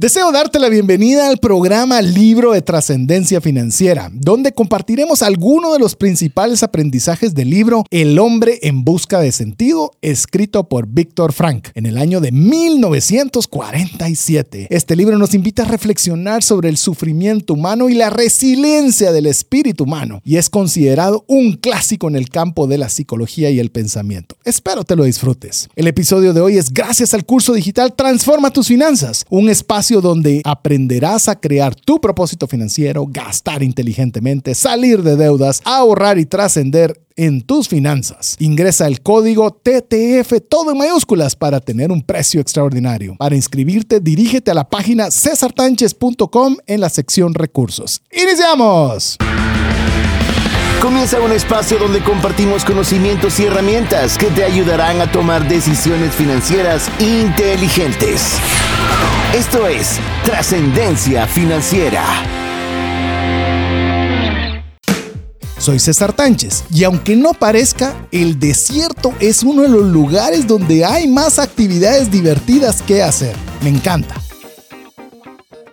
Deseo darte la bienvenida al programa Libro de Trascendencia Financiera, donde compartiremos algunos de los principales aprendizajes del libro El hombre en busca de sentido, escrito por Víctor Frank en el año de 1947. Este libro nos invita a reflexionar sobre el sufrimiento humano y la resiliencia del espíritu humano, y es considerado un clásico en el campo de la psicología y el pensamiento. Espero te lo disfrutes. El episodio de hoy es gracias al curso digital Transforma tus finanzas, un espacio donde aprenderás a crear tu propósito financiero, gastar inteligentemente, salir de deudas, ahorrar y trascender en tus finanzas. Ingresa el código TTF todo en mayúsculas para tener un precio extraordinario. Para inscribirte, dirígete a la página cesartanches.com en la sección recursos. ¡Iniciamos! Comienza un espacio donde compartimos conocimientos y herramientas que te ayudarán a tomar decisiones financieras inteligentes. Esto es Trascendencia Financiera. Soy César Tánchez y aunque no parezca, el desierto es uno de los lugares donde hay más actividades divertidas que hacer. Me encanta.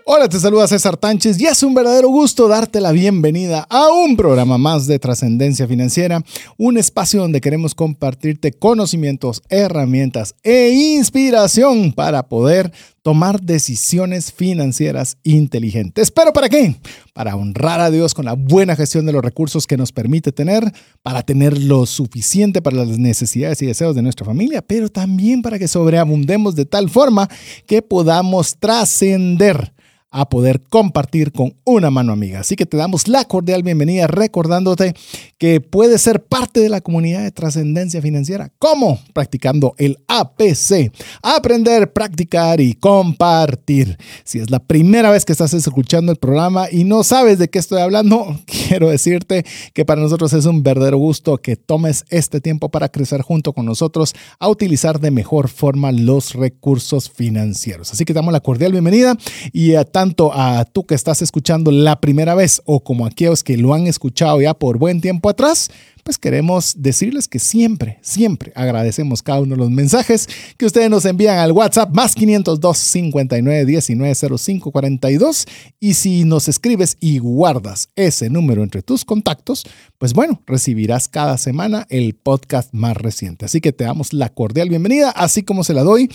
Hola, te saluda César Tánchez y es un verdadero gusto darte la bienvenida a un programa más de trascendencia financiera, un espacio donde queremos compartirte conocimientos, herramientas e inspiración para poder tomar decisiones financieras inteligentes. ¿Pero para qué? Para honrar a Dios con la buena gestión de los recursos que nos permite tener, para tener lo suficiente para las necesidades y deseos de nuestra familia, pero también para que sobreabundemos de tal forma que podamos trascender a poder compartir con una mano amiga. Así que te damos la cordial bienvenida recordándote que puedes ser parte de la comunidad de trascendencia financiera. ¿Cómo? Practicando el APC. Aprender, practicar y compartir. Si es la primera vez que estás escuchando el programa y no sabes de qué estoy hablando, quiero decirte que para nosotros es un verdadero gusto que tomes este tiempo para crecer junto con nosotros a utilizar de mejor forma los recursos financieros. Así que te damos la cordial bienvenida y a tanto a tú que estás escuchando la primera vez o como a aquellos que lo han escuchado ya por buen tiempo atrás, pues queremos decirles que siempre, siempre agradecemos cada uno de los mensajes que ustedes nos envían al WhatsApp más 502 59 19 05 42 y si nos escribes y guardas ese número entre tus contactos, pues bueno, recibirás cada semana el podcast más reciente. Así que te damos la cordial bienvenida, así como se la doy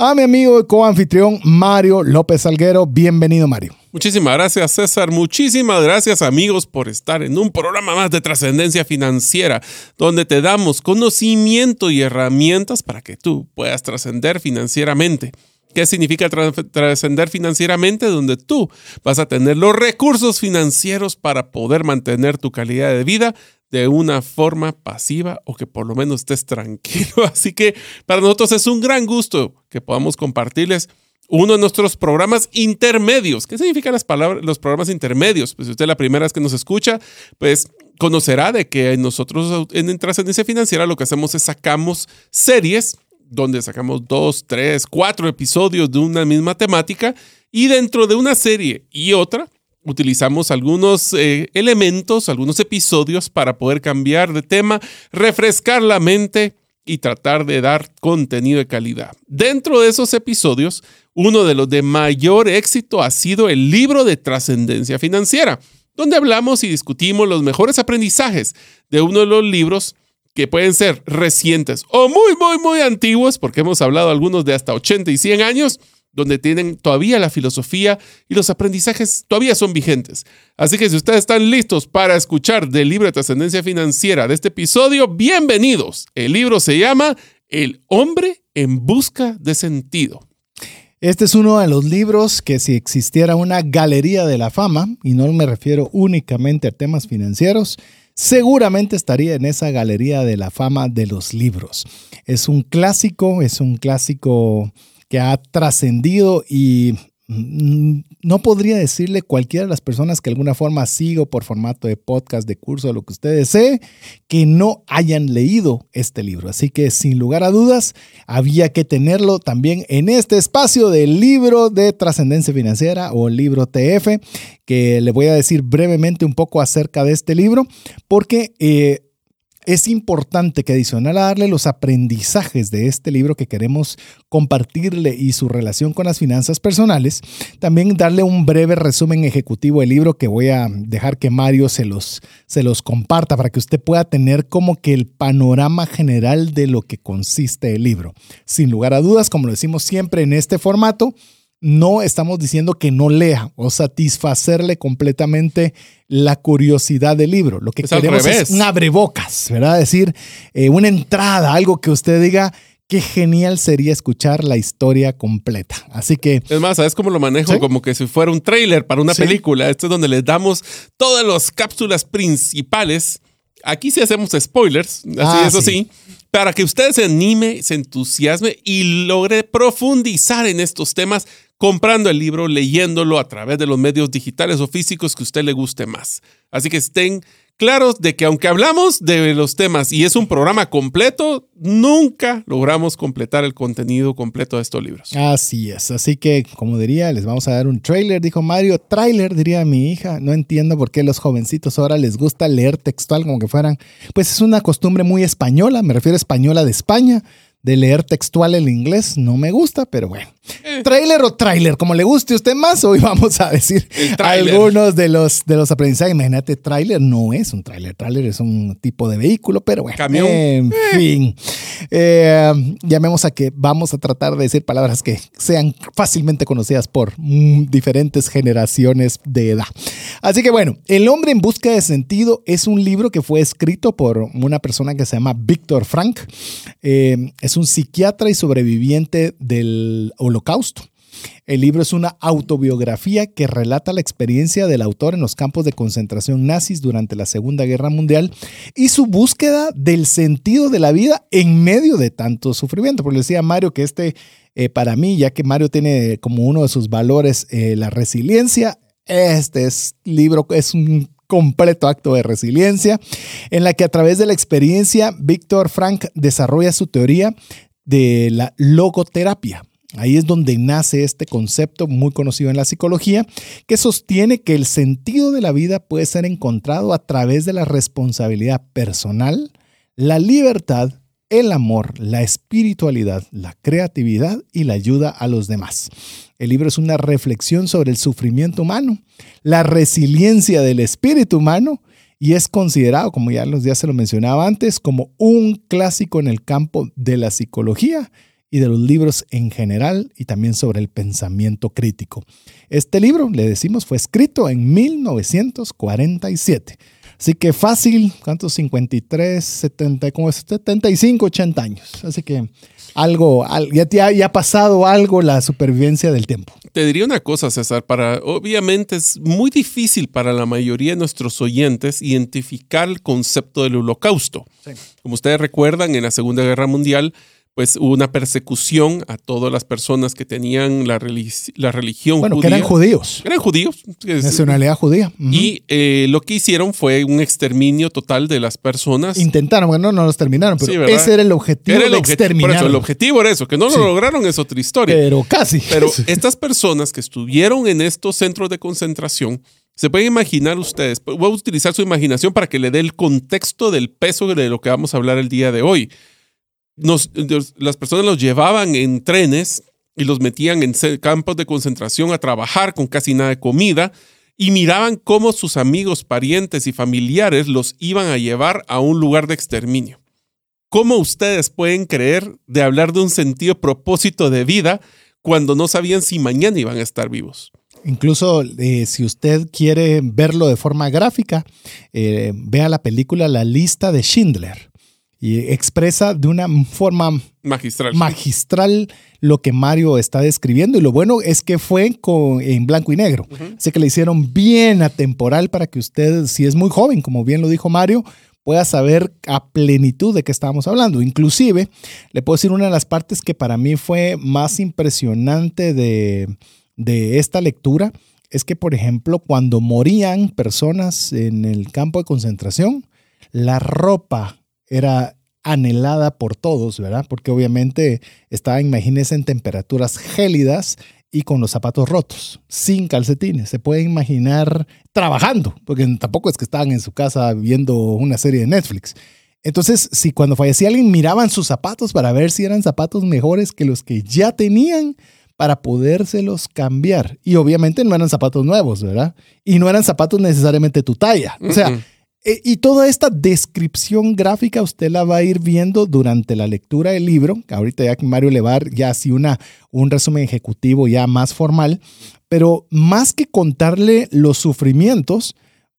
a mi amigo y coanfitrión Mario López Salguero. Bienvenido, Mario. Muchísimas gracias, César. Muchísimas gracias, amigos, por estar en un programa más de trascendencia financiera, donde te damos conocimiento y herramientas para que tú puedas trascender financieramente. ¿Qué significa trascender financieramente? Donde tú vas a tener los recursos financieros para poder mantener tu calidad de vida de una forma pasiva o que por lo menos estés tranquilo. Así que para nosotros es un gran gusto que podamos compartirles uno de nuestros programas intermedios. ¿Qué significan las palabras, los programas intermedios? Pues si usted es la primera vez que nos escucha, pues conocerá de que nosotros en Trascendencia Financiera lo que hacemos es sacamos series donde sacamos dos, tres, cuatro episodios de una misma temática y dentro de una serie y otra utilizamos algunos eh, elementos, algunos episodios para poder cambiar de tema, refrescar la mente y tratar de dar contenido de calidad. Dentro de esos episodios, uno de los de mayor éxito ha sido el libro de trascendencia financiera, donde hablamos y discutimos los mejores aprendizajes de uno de los libros que pueden ser recientes o muy, muy, muy antiguos, porque hemos hablado algunos de hasta 80 y 100 años, donde tienen todavía la filosofía y los aprendizajes todavía son vigentes. Así que si ustedes están listos para escuchar del libro de trascendencia financiera de este episodio, bienvenidos. El libro se llama El hombre en busca de sentido. Este es uno de los libros que si existiera una galería de la fama, y no me refiero únicamente a temas financieros, seguramente estaría en esa galería de la fama de los libros. Es un clásico, es un clásico que ha trascendido y no podría decirle cualquiera de las personas que de alguna forma sigo por formato de podcast, de curso, lo que usted desee, que no hayan leído este libro. Así que sin lugar a dudas, había que tenerlo también en este espacio del libro de trascendencia financiera o libro TF, que le voy a decir brevemente un poco acerca de este libro, porque... Eh, es importante que adicional a darle los aprendizajes de este libro que queremos compartirle y su relación con las finanzas personales, también darle un breve resumen ejecutivo del libro que voy a dejar que Mario se los, se los comparta para que usted pueda tener como que el panorama general de lo que consiste el libro. Sin lugar a dudas, como lo decimos siempre en este formato, no estamos diciendo que no lea o satisfacerle completamente la curiosidad del libro. Lo que queremos es un abrebocas, ¿verdad? Es decir, eh, una entrada, algo que usted diga, qué genial sería escuchar la historia completa. Así que... Es más, ¿sabes cómo lo manejo? Como que si fuera un tráiler para una película. Esto es donde les damos todas las cápsulas principales. Aquí sí hacemos spoilers, así ah, eso sí para que usted se anime, se entusiasme y logre profundizar en estos temas comprando el libro, leyéndolo a través de los medios digitales o físicos que usted le guste más. Así que estén claros de que aunque hablamos de los temas y es un programa completo, nunca logramos completar el contenido completo de estos libros. Así es, así que como diría, les vamos a dar un trailer, dijo Mario, trailer diría mi hija, no entiendo por qué los jovencitos ahora les gusta leer textual como que fueran, pues es una costumbre muy española, me refiero a española de España de leer textual el inglés. No me gusta, pero bueno. Eh. Trailer o trailer, como le guste a usted más, hoy vamos a decir algunos de los, de los aprendizajes. Imagínate, trailer no es un trailer. Trailer es un tipo de vehículo, pero bueno. Camión. En eh. fin. Eh, llamemos a que vamos a tratar de decir palabras que sean fácilmente conocidas por mm, diferentes generaciones de edad. Así que bueno, El hombre en busca de sentido es un libro que fue escrito por una persona que se llama Víctor Frank. Es un psiquiatra y sobreviviente del holocausto. El libro es una autobiografía que relata la experiencia del autor en los campos de concentración nazis durante la Segunda Guerra Mundial y su búsqueda del sentido de la vida en medio de tanto sufrimiento. Porque decía Mario que este, eh, para mí, ya que Mario tiene como uno de sus valores eh, la resiliencia, este es, libro es un completo acto de resiliencia, en la que a través de la experiencia, Víctor Frank desarrolla su teoría de la logoterapia. Ahí es donde nace este concepto muy conocido en la psicología, que sostiene que el sentido de la vida puede ser encontrado a través de la responsabilidad personal, la libertad, el amor, la espiritualidad, la creatividad y la ayuda a los demás. El libro es una reflexión sobre el sufrimiento humano, la resiliencia del espíritu humano y es considerado, como ya, los, días se lo mencionaba antes, como un clásico en el campo de la psicología y de los libros en general y también sobre el pensamiento crítico. Este libro, le decimos, fue escrito en 1947. Así que fácil, ¿cuántos? 53, 70, como 75, 80 años. Así que algo, ya, ya ha pasado algo la supervivencia del tiempo. Te diría una cosa, César, para, obviamente es muy difícil para la mayoría de nuestros oyentes identificar el concepto del holocausto. Como ustedes recuerdan, en la Segunda Guerra Mundial, pues hubo una persecución a todas las personas que tenían la, la religión bueno, que eran judíos. Eran judíos. Nacionalidad judía. Y eh, lo que hicieron fue un exterminio total de las personas. Intentaron, bueno, no los terminaron, pero ese era el objetivo era el de exterminar. Por eso, el objetivo era eso, que no lo lograron es otra historia. Pero casi. Pero estas personas que estuvieron en estos centros de concentración, se pueden imaginar ustedes, voy a utilizar su imaginación para que le dé el contexto del peso de lo que vamos a hablar el día de hoy las personas los llevaban en trenes y los metían en campos de concentración a trabajar con casi nada de comida y miraban cómo sus amigos, parientes y familiares los iban a llevar a un lugar de exterminio. ¿Cómo ustedes pueden creer de hablar de un sentido propósito de vida cuando no sabían si mañana iban a estar vivos? Incluso eh, si usted quiere verlo de forma gráfica, eh, vea la película La lista de Schindler y expresa de una forma magistral. magistral lo que Mario está describiendo. Y lo bueno es que fue con, en blanco y negro. Así que le hicieron bien atemporal para que usted, si es muy joven, como bien lo dijo Mario, pueda saber a plenitud de qué estábamos hablando. Inclusive, le puedo decir una de las partes que para mí fue más impresionante de, de esta lectura, es que, por ejemplo, cuando morían personas en el campo de concentración, la ropa era anhelada por todos, ¿verdad? Porque obviamente estaba, imagínense, en temperaturas gélidas y con los zapatos rotos, sin calcetines. Se puede imaginar trabajando, porque tampoco es que estaban en su casa viendo una serie de Netflix. Entonces, si cuando fallecía alguien miraban sus zapatos para ver si eran zapatos mejores que los que ya tenían para podérselos cambiar. Y obviamente no eran zapatos nuevos, ¿verdad? Y no eran zapatos necesariamente tu talla. O sea, eh, y toda esta descripción gráfica usted la va a ir viendo durante la lectura del libro. Ahorita ya que Mario le va a dar ya así una, un resumen ejecutivo ya más formal. Pero más que contarle los sufrimientos,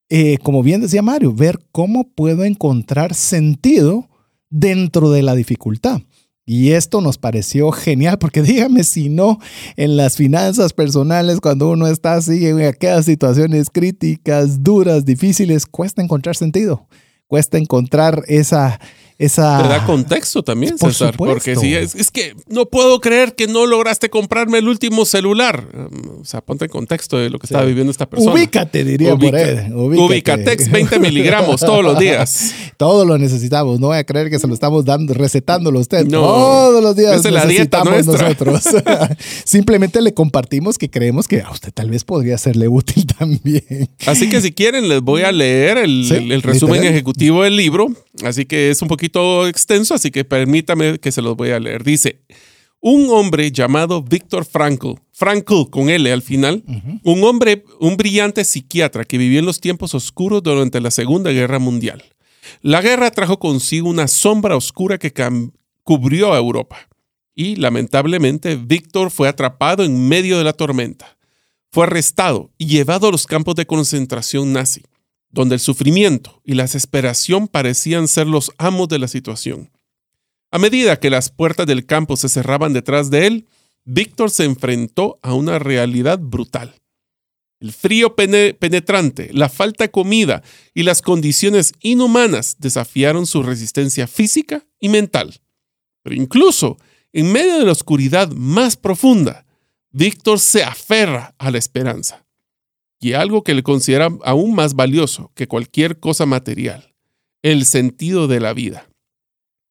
eh, como bien decía Mario, ver cómo puedo encontrar sentido dentro de la dificultad. Y esto nos pareció genial porque dígame si no, en las finanzas personales, cuando uno está así en aquellas situaciones críticas, duras, difíciles, cuesta encontrar sentido, cuesta encontrar esa, esa... Te da contexto también, César. Porque sí, es, que no puedo creer que no lograste comprarme el último celular. Um, o sea, ponte en contexto de lo que estaba viviendo esta persona. Ubícate, diría por él. Ubicatex 20 miligramos todos los días. Todo lo necesitamos. No voy a creer que se lo estamos dando, recetándolo a usted. todos los días es la dieta nosotros. Simplemente le compartimos que creemos que a usted tal vez podría serle útil también. Así que si quieren, les voy a leer el, resumen ejecutivo del libro. Así que es un poquito extenso, así que permítame que se los voy a leer. Dice, un hombre llamado Víctor Frankl, Frankl con L al final, un hombre, un brillante psiquiatra que vivió en los tiempos oscuros durante la Segunda Guerra Mundial. La guerra trajo consigo una sombra oscura que cubrió a Europa. Y lamentablemente Víctor fue atrapado en medio de la tormenta. Fue arrestado y llevado a los campos de concentración nazi donde el sufrimiento y la desesperación parecían ser los amos de la situación. A medida que las puertas del campo se cerraban detrás de él, Víctor se enfrentó a una realidad brutal. El frío penetrante, la falta de comida y las condiciones inhumanas desafiaron su resistencia física y mental. Pero incluso en medio de la oscuridad más profunda, Víctor se aferra a la esperanza y algo que le considera aún más valioso que cualquier cosa material, el sentido de la vida.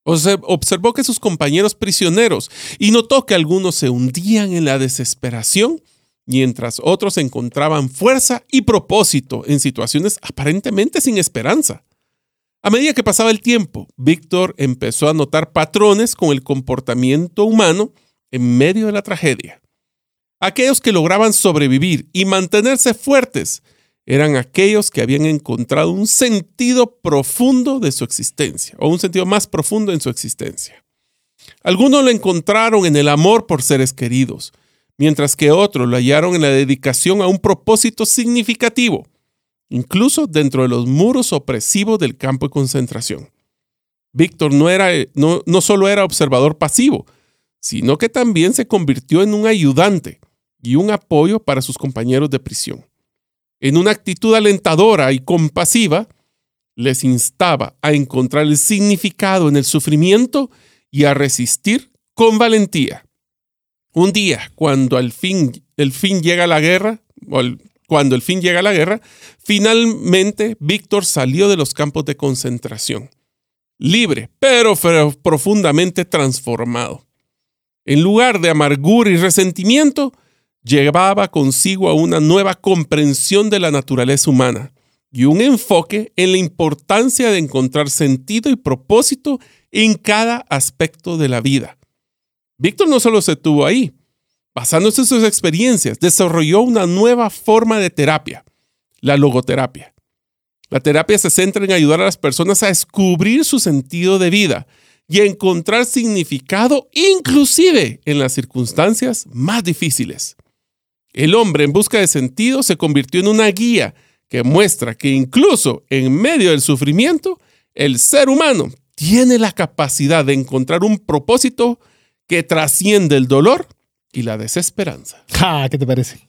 Observó que sus compañeros prisioneros y notó que algunos se hundían en la desesperación mientras otros encontraban fuerza y propósito en situaciones aparentemente sin esperanza. A medida que pasaba el tiempo, Víctor empezó a notar patrones con el comportamiento humano en medio de la tragedia. Aquellos que lograban sobrevivir y mantenerse fuertes eran aquellos que habían encontrado un sentido profundo de su existencia, o un sentido más profundo en su existencia. Algunos lo encontraron en el amor por seres queridos, mientras que otros lo hallaron en la dedicación a un propósito significativo, incluso dentro de los muros opresivos del campo de concentración. Víctor no, no, no solo era observador pasivo, sino que también se convirtió en un ayudante, y un apoyo para sus compañeros de prisión. En una actitud alentadora y compasiva, les instaba a encontrar el significado en el sufrimiento y a resistir con valentía. Un día, cuando al fin el fin llega la guerra, o cuando el fin llega la guerra, finalmente Víctor salió de los campos de concentración, libre, pero profundamente transformado. En lugar de amargura y resentimiento, llevaba consigo a una nueva comprensión de la naturaleza humana y un enfoque en la importancia de encontrar sentido y propósito en cada aspecto de la vida. Víctor no solo se tuvo ahí, basándose en sus experiencias, desarrolló una nueva forma de terapia, la logoterapia. La terapia se centra en ayudar a las personas a descubrir su sentido de vida y a encontrar significado inclusive en las circunstancias más difíciles. El hombre en busca de sentido se convirtió en una guía que muestra que incluso en medio del sufrimiento, el ser humano tiene la capacidad de encontrar un propósito que trasciende el dolor y la desesperanza. ¿Qué te parece?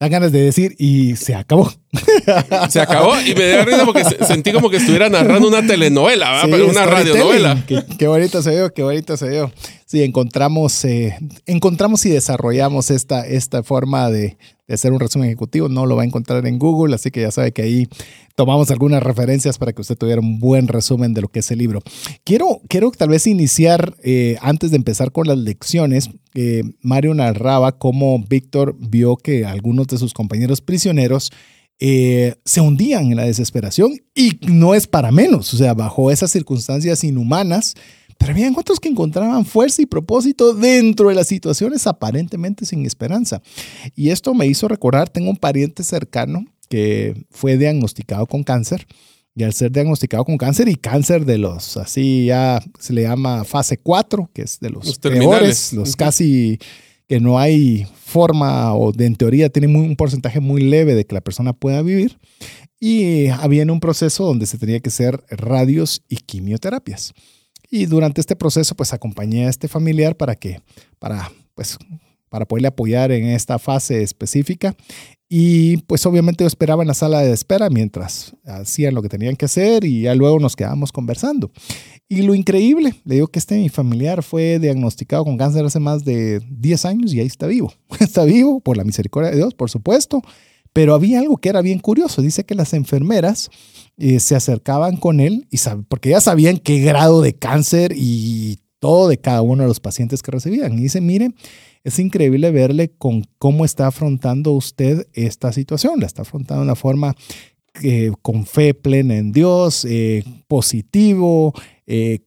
Da ganas de decir y se acabó. Se acabó y me dio risa porque sentí como que estuviera narrando una telenovela, una radionovela. Qué, qué, bonito se vio, qué bonito se vio. Sí, encontramos, eh, encontramos y desarrollamos esta, esta forma de, hacer un resumen ejecutivo. No lo va a encontrar en Google, así que ya sabe que ahí tomamos algunas referencias para que usted tuviera un buen resumen de lo que es el libro. Quiero, quiero tal vez iniciar, eh, antes de empezar con las lecciones, eh, Mario narraba cómo Víctor vio que algunos de sus compañeros prisioneros se hundían en la desesperación y no es para menos, o sea, bajo esas circunstancias inhumanas, pero había otros que encontraban fuerza y propósito dentro de las situaciones aparentemente sin esperanza. Y esto me hizo recordar, tengo un pariente cercano que fue diagnosticado con cáncer. Y al ser diagnosticado con cáncer y cáncer de los, así ya se le llama fase 4, que es de los, Los peores, los casi que no hay forma o de, en teoría tiene muy- un porcentaje muy leve de que la persona pueda vivir. Y había en un proceso donde se tenía que hacer radios y quimioterapias. Y durante este proceso, pues acompañé a este familiar para que, para, pues, para poderle apoyar en esta fase específica. Y pues obviamente yo esperaba en la sala de espera mientras hacían lo que tenían que hacer y ya luego nos quedábamos conversando. Y lo increíble, le digo que este mi familiar fue diagnosticado con cáncer hace más de 10 años y ahí está vivo. Está vivo por la misericordia de Dios, por supuesto. Pero había algo que era bien curioso. Dice que las enfermeras eh, se acercaban con él y porque ya sabían qué grado de cáncer y todo de cada uno de los pacientes que recibían. Y dice, mire, es increíble verle con cómo está afrontando usted esta situación. La está afrontando de una forma eh, con fe plena en Dios, eh, positivo,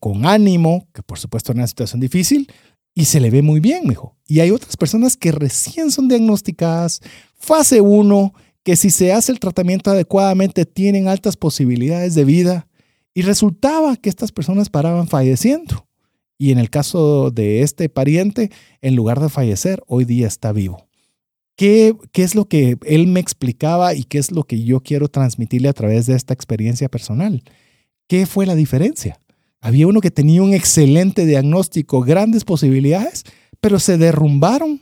con ánimo, que por supuesto es una situación difícil, y se le ve muy bien, mijo. Y hay otras personas que recién son diagnosticadas, fase 1, que si se hace el tratamiento adecuadamente tienen altas posibilidades de vida, y resultaba que estas personas paraban falleciendo. Y en el caso de este pariente, en lugar de fallecer, hoy día está vivo. ¿Qué, ¿Qué es lo que él me explicaba y qué es lo que yo quiero transmitirle a través de esta experiencia personal? ¿Qué fue la diferencia? Había uno que tenía un excelente diagnóstico, grandes posibilidades, pero se derrumbaron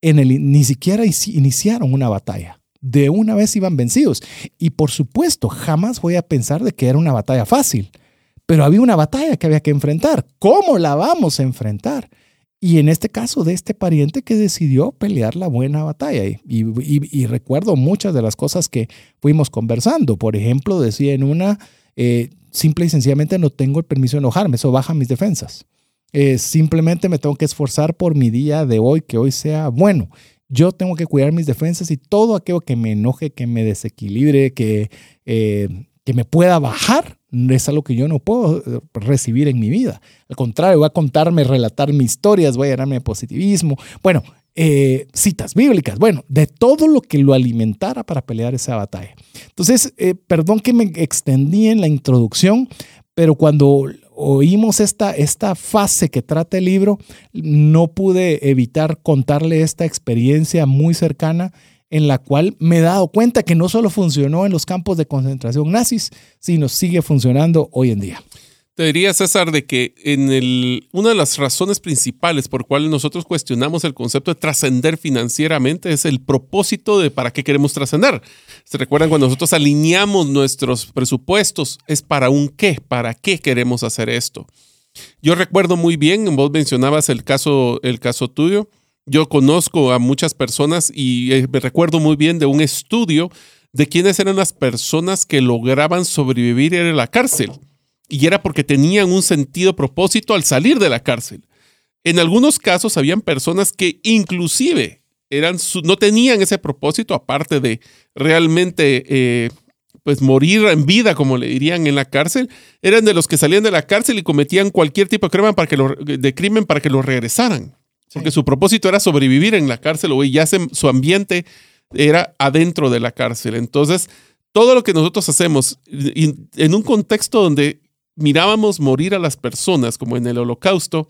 en el ni siquiera inici- iniciaron una batalla. De una vez iban vencidos. Y por supuesto, jamás voy a pensar de que era una batalla fácil, pero había una batalla que había que enfrentar. ¿Cómo la vamos a enfrentar? Y en este caso de este pariente que decidió pelear la buena batalla. Y recuerdo muchas de las cosas que fuimos conversando. Por ejemplo, decía en una, eh, simple y sencillamente no tengo el permiso de enojarme, eso baja mis defensas. Eh, simplemente me tengo que esforzar por mi día de hoy, que hoy sea bueno. Yo tengo que cuidar mis defensas y todo aquello que me enoje, que me desequilibre, que, eh, que me pueda bajar, es algo que yo no puedo eh, recibir en mi vida. Al contrario, voy a contarme, relatar mis historias, voy a llenarme de positivismo. Bueno, eh, citas bíblicas, bueno, de todo lo que lo alimentara para pelear esa batalla. Entonces, eh, perdón que me extendí en la introducción, pero cuando oímos esta, esta fase que trata el libro, no pude evitar contarle esta experiencia muy cercana en la cual me he dado cuenta que no solo funcionó en los campos de concentración nazis, sino sigue funcionando hoy en día. Te diría, César, de que en el, una de las razones principales por cuales nosotros cuestionamos el concepto de trascender financieramente es el propósito de para qué queremos trascender. ¿Se recuerdan cuando nosotros alineamos nuestros presupuestos? Es para un qué, para qué queremos hacer esto. Yo recuerdo muy bien, vos mencionabas el caso, el caso tuyo. Yo conozco a muchas personas y eh, me recuerdo muy bien de un estudio de quiénes eran las personas que lograban sobrevivir en la cárcel y era porque tenían un sentido propósito al salir de la cárcel. En algunos casos habían personas que inclusive eran su- no tenían ese propósito aparte de realmente eh, pues morir en vida, como le dirían en la cárcel, eran de los que salían de la cárcel y cometían cualquier tipo de crimen para que lo, de crimen para que lo regresaran. Porque su propósito era sobrevivir en la cárcel o ya se- su ambiente era adentro de la cárcel. Entonces, todo lo que nosotros hacemos en un contexto donde mirábamos morir a las personas, como en el holocausto,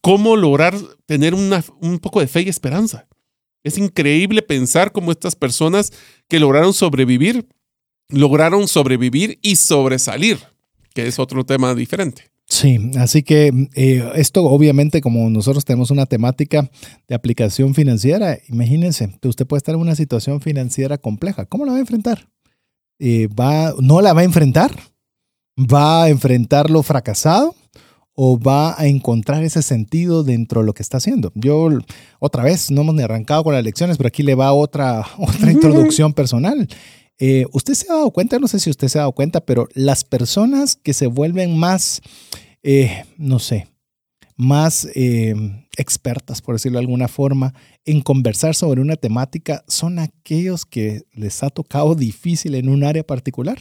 cómo lograr tener un poco de fe y esperanza. Es increíble pensar cómo estas personas que lograron sobrevivir, lograron sobrevivir y sobresalir, que es otro tema diferente. Sí, así que eh, esto obviamente como nosotros tenemos una temática de aplicación financiera, imagínense, usted puede estar en una situación financiera compleja. ¿Cómo la va a enfrentar? Eh, va, ¿No la va a enfrentar? ¿Va a enfrentarlo fracasado? ¿O va a encontrar ese sentido dentro de lo que está haciendo? Yo, otra vez, no hemos ni arrancado con las lecciones, pero aquí le va otra, otra introducción personal. Eh, usted se ha dado cuenta, no sé si usted se ha dado cuenta, pero las personas que se vuelven más, eh, no sé, más eh, expertas, por decirlo de alguna forma, en conversar sobre una temática son aquellos que les ha tocado difícil en un área particular.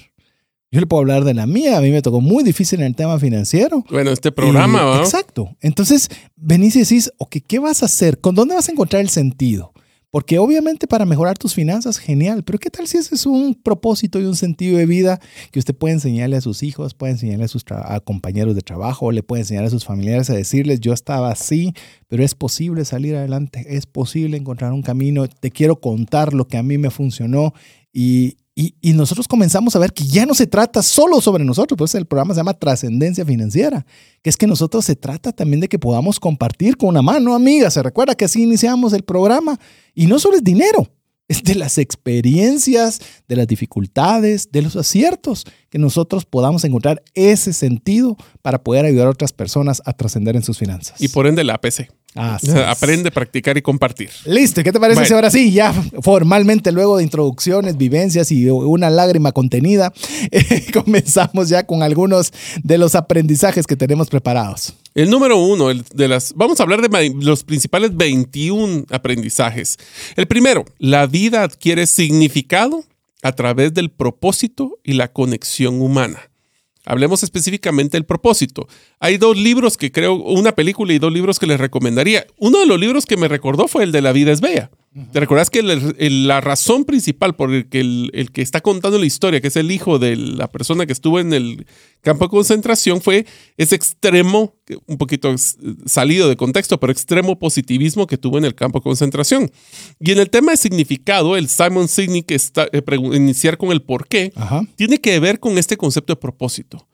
Yo le puedo hablar de la mía, a mí me tocó muy difícil en el tema financiero. Bueno, este programa, ¿va? Exacto. Entonces, venís y decís, ok, ¿qué vas a hacer? ¿Con dónde vas a encontrar el sentido? Porque obviamente para mejorar tus finanzas, genial, pero ¿qué tal si ese es un propósito y un sentido de vida que usted puede enseñarle a sus hijos, puede enseñarle a sus a compañeros de trabajo, le puede enseñar a sus familiares a decirles, yo estaba así, pero es posible salir adelante, es posible encontrar un camino, te quiero contar lo que a mí me funcionó y, y, y nosotros comenzamos a ver que ya no se trata solo sobre nosotros, pues el programa se llama Trascendencia Financiera, que es que nosotros se trata también de que podamos compartir con una mano amiga. Se recuerda que así iniciamos el programa y no solo es dinero, es de las experiencias, de las dificultades, de los aciertos, que nosotros podamos encontrar ese sentido para poder ayudar a otras personas a trascender en sus finanzas. Y por ende la APC. Así es. Aprende, practicar y compartir. Listo, ¿y ¿qué te parece Bueno. si ahora sí, ya formalmente, luego de introducciones, vivencias y una lágrima contenida, eh, comenzamos ya con algunos de los aprendizajes que tenemos preparados? El número uno, el de las, vamos a hablar de los principales 21 aprendizajes. El primero, la vida adquiere significado a través del propósito y la conexión humana. Hablemos específicamente del propósito. Hay dos libros que creo, una película y dos libros que les recomendaría. Uno de los libros que me recordó fue el de La vida es bella. ¿Te recuerdas que el- el- la razón principal por el que el, el que está contando la historia, que es el hijo de la persona que estuvo en el campo de concentración, fue ese extremo, un poquito salido de contexto, pero extremo positivismo que tuvo en el campo de concentración? Y en el tema de significado, el Simon Sinek está, eh, iniciar con el por qué, Ajá. tiene que ver con este concepto de propósito.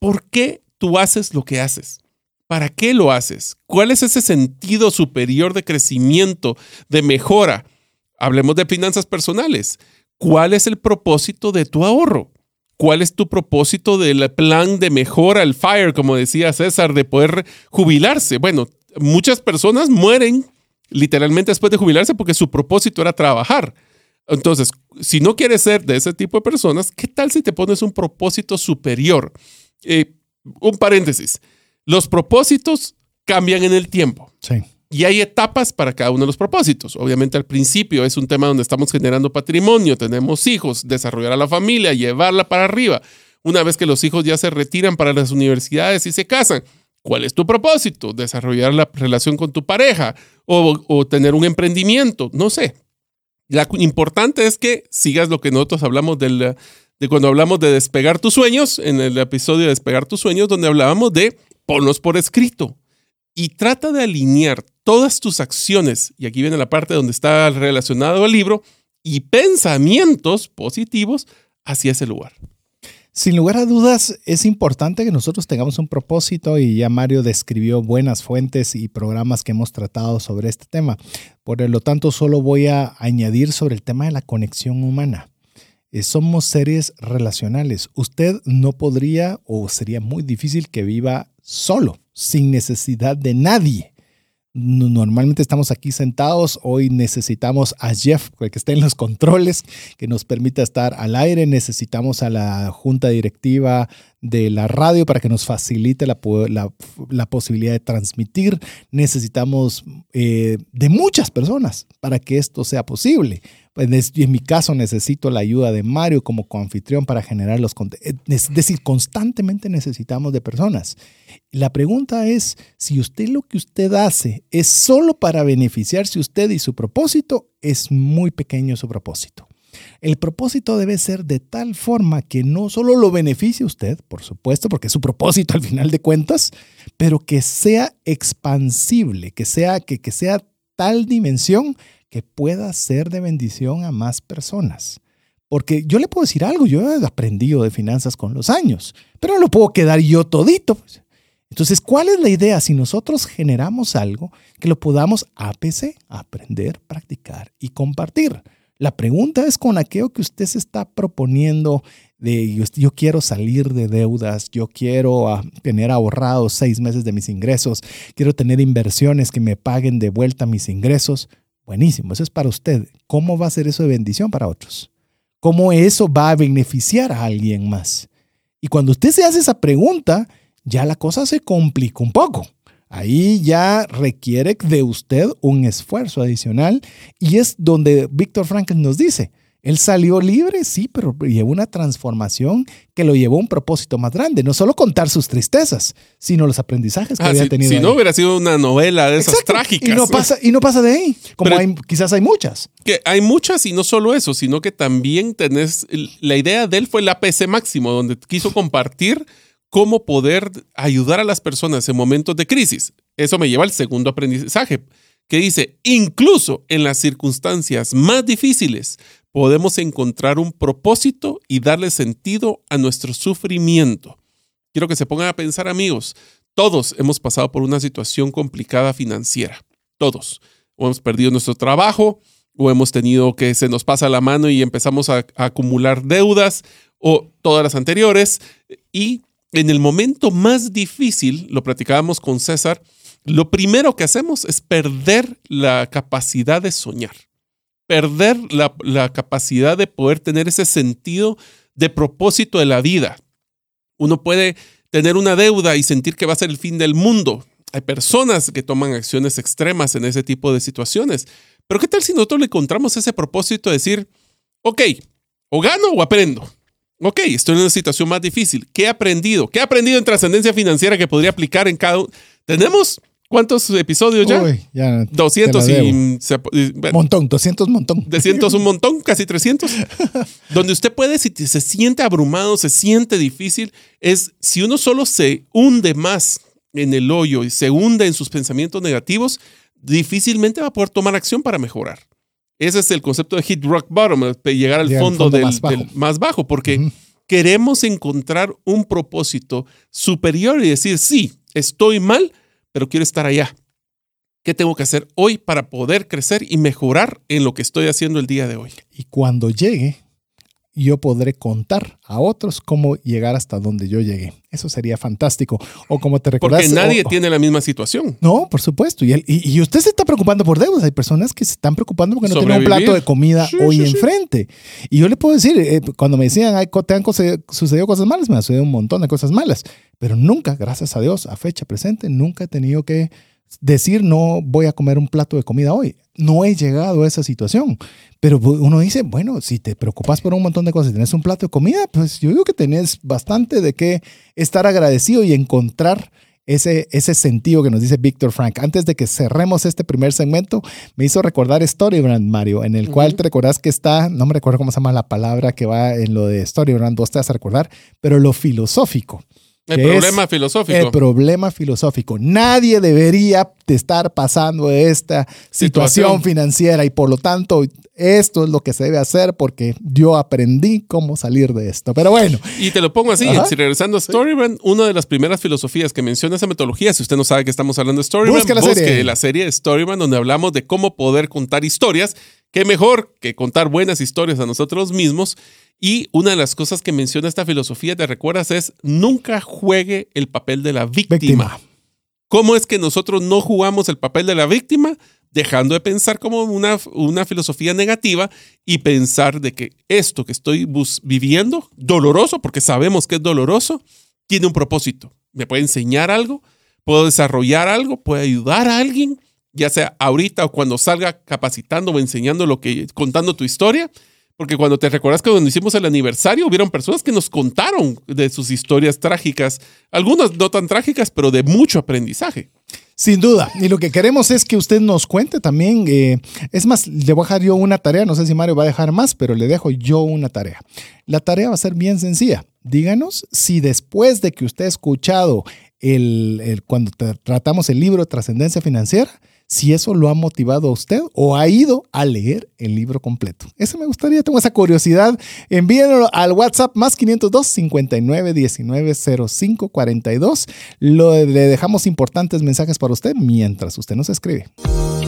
¿Por qué tú haces lo que haces? ¿Para qué lo haces? ¿Cuál es ese sentido superior de crecimiento, de mejora? Hablemos de finanzas personales. ¿Cuál es el propósito de tu ahorro? ¿Cuál es tu propósito del plan de mejora, el FIRE, como decía César, de poder jubilarse? Bueno, muchas personas mueren literalmente después de jubilarse porque su propósito era trabajar. Entonces, si no quieres ser de ese tipo de personas, ¿qué tal si te pones un propósito superior? Eh, un paréntesis. Los propósitos cambian en el tiempo Sí. y hay etapas para cada uno de los propósitos. Obviamente al principio es un tema donde estamos generando patrimonio, tenemos hijos, desarrollar a la familia, llevarla para arriba. Una vez que los hijos ya se retiran para las universidades y se casan, ¿cuál es tu propósito? Desarrollar la relación con tu pareja o, o tener un emprendimiento, no sé. Cu- importante es que sigas lo que nosotros hablamos del, de cuando hablamos de despegar tus sueños, en el episodio de despegar tus sueños, donde hablábamos de ponlos por escrito y trata de alinear todas tus acciones, y aquí viene la parte donde está relacionado el libro, y pensamientos positivos hacia ese lugar. Sin lugar a dudas, es importante que nosotros tengamos un propósito y ya Mario describió buenas fuentes y programas que hemos tratado sobre este tema. Por lo tanto, solo voy a añadir sobre el tema de la conexión humana. Eh, Somos seres relacionales. Usted no podría o sería muy difícil que viva solo, sin necesidad de nadie. No- Normalmente estamos aquí sentados, hoy necesitamos a Jeff, que esté en los controles, que nos permita estar al aire, necesitamos a la junta directiva de la radio para que nos facilite la, la- posibilidad de transmitir, necesitamos eh, de muchas personas para que esto sea posible. En mi caso necesito la ayuda de Mario como coanfitrión para generar los eh, Es decir, constantemente necesitamos de personas. La pregunta es, si usted lo que usted hace es solo para beneficiarse usted y su propósito, es muy pequeño su propósito. El propósito debe ser de tal forma que no solo lo beneficie usted, por supuesto, porque es su propósito al final de cuentas, pero que sea expansible, que sea, que, que sea tal dimensión que pueda ser de bendición a más personas. Porque yo le puedo decir algo, yo he aprendido de finanzas con los años, pero no lo puedo quedar yo todito. Entonces, ¿cuál es la idea? Si nosotros generamos algo, que lo podamos APC, aprender, practicar y compartir. La pregunta es con aquello que usted se está proponiendo de yo, yo quiero salir de deudas, yo quiero ah, tener ahorrados seis meses de mis ingresos, quiero tener inversiones que me paguen de vuelta mis ingresos. Buenísimo, eso es para usted. ¿Cómo va a ser eso de bendición para otros? ¿Cómo eso va a beneficiar a alguien más? Y cuando usted se hace esa pregunta, ya la cosa se complica un poco. Ahí ya requiere de usted un esfuerzo adicional y es donde Víctor Frankl nos dice, él salió libre, sí, pero llevó una transformación que lo llevó a un propósito más grande. No solo contar sus tristezas, sino los aprendizajes que Ah, había si, tenido. si ahí. no hubiera sido una novela de esas trágicas. Y no, pasa, y no pasa de ahí. Como Pero- hay, quizás hay muchas. Que hay muchas y no solo eso, sino que también tenés, la idea de él fue el APC máximo, donde quiso compartir cómo poder ayudar a las personas en momentos de crisis. Eso me lleva al segundo aprendizaje, que dice, incluso en las circunstancias más difíciles, podemos encontrar un propósito y darle sentido a nuestro sufrimiento. Quiero que se pongan a pensar, amigos, todos hemos pasado por una situación complicada financiera, todos. O hemos perdido nuestro trabajo, o hemos tenido que se nos pasa la mano y empezamos a, a acumular deudas, o todas las anteriores. Y en el momento más difícil, lo platicábamos con César, lo primero que hacemos es perder la capacidad de soñar, perder la, capacidad de poder tener ese sentido de propósito de la vida. Uno puede tener una deuda y sentir que va a ser el fin del mundo. Hay personas que toman acciones extremas en ese tipo de situaciones. Pero ¿qué tal si nosotros le encontramos ese propósito de decir, ok, o gano o aprendo? Ok, estoy en una situación más difícil. ¿Qué he aprendido? ¿Qué he aprendido en trascendencia financiera que podría aplicar en cada uno? ¿Tenemos cuántos episodios ya? Uy, ya 200 te la debo. y... se- y- bueno, Montón, 200 montón. de cientos un montón, casi 300, donde usted puede, si se siente abrumado, se siente difícil, es si uno solo se hunde más en el hoyo y se hunde en sus pensamientos negativos, difícilmente va a poder tomar acción para mejorar. Ese es el concepto de hit rock bottom, de llegar al fondo, fondo del, más bajo. del más bajo, porque queremos encontrar un propósito superior y decir, sí, estoy mal, pero quiero estar allá. ¿Qué tengo que hacer hoy para poder crecer y mejorar en lo que estoy haciendo el día de hoy? Y cuando llegue, yo podré contar a otros cómo llegar hasta donde yo llegué. Eso sería fantástico. O como te recordás. Porque nadie o- tiene la misma situación. No, por supuesto. Y, el- y- y usted se está preocupando por deudas. Hay personas que se están preocupando porque no tienen un plato de comida Sí, hoy sí, sí. enfrente. Y yo le puedo decir, eh, cuando me decían, "Ay, te han sucedido cosas malas, me han sucedido un montón de cosas malas. Pero nunca, gracias a Dios, a fecha presente, nunca he tenido que decir no voy a comer un plato de comida hoy. No he llegado a esa situación. Pero uno dice, bueno, si te preocupas por un montón de cosas y tenés un plato de comida, pues yo digo que tenés bastante de qué estar agradecido y encontrar ese, ese sentido que nos dice Víctor Frank. Antes de que cerremos este primer segmento, me hizo recordar Storybrand, Mario, en el cual te recordás que está, no me recuerdo cómo se llama la palabra que va en lo de Storybrand, vos te vas a recordar, pero lo filosófico. El problema filosófico. El problema filosófico. Nadie debería de estar pasando esta situación, Situación. financiera y por lo tanto esto es lo que se debe hacer porque yo aprendí cómo salir de esto. Pero bueno, Y te lo pongo así, Ajá. si regresando a Storybrand, una de las primeras filosofías que menciona esa metodología, si usted no sabe que estamos hablando de Storybrand, Busque la busque serie. la serie de Storybrand donde hablamos de cómo poder contar historias. Qué mejor que contar buenas historias a nosotros mismos. Y una de las cosas que menciona esta filosofía, te recuerdas, es nunca juegue el papel de la víctima. víctima. ¿Cómo es que nosotros no jugamos el papel de la víctima? Dejando de pensar como una, una filosofía negativa y pensar de que esto que estoy viviendo, doloroso, porque sabemos que es doloroso, tiene un propósito. Me puede enseñar algo, puedo desarrollar algo, puedo ayudar a alguien, ya sea ahorita o cuando salga capacitando o enseñando lo que, contando tu historia. Porque cuando te recuerdas que cuando hicimos el aniversario, hubieron personas que nos contaron de sus historias trágicas, algunas no tan trágicas, pero de mucho aprendizaje. Sin duda. Y lo que queremos es que usted nos cuente también. eh, es más, le voy a dejar yo una tarea. No sé si Mario va a dejar más, pero le dejo yo una tarea. La tarea va a ser bien sencilla. Díganos si después de que usted ha escuchado el, el- cuando tra- tratamos el libro Trascendencia Financiera, si eso lo ha motivado a usted o ha ido a leer el libro completo. Eso me gustaría, tengo esa curiosidad. Envíenlo al WhatsApp más 502 59 19 05 42. Lo, le dejamos importantes mensajes para usted mientras usted nos escribe.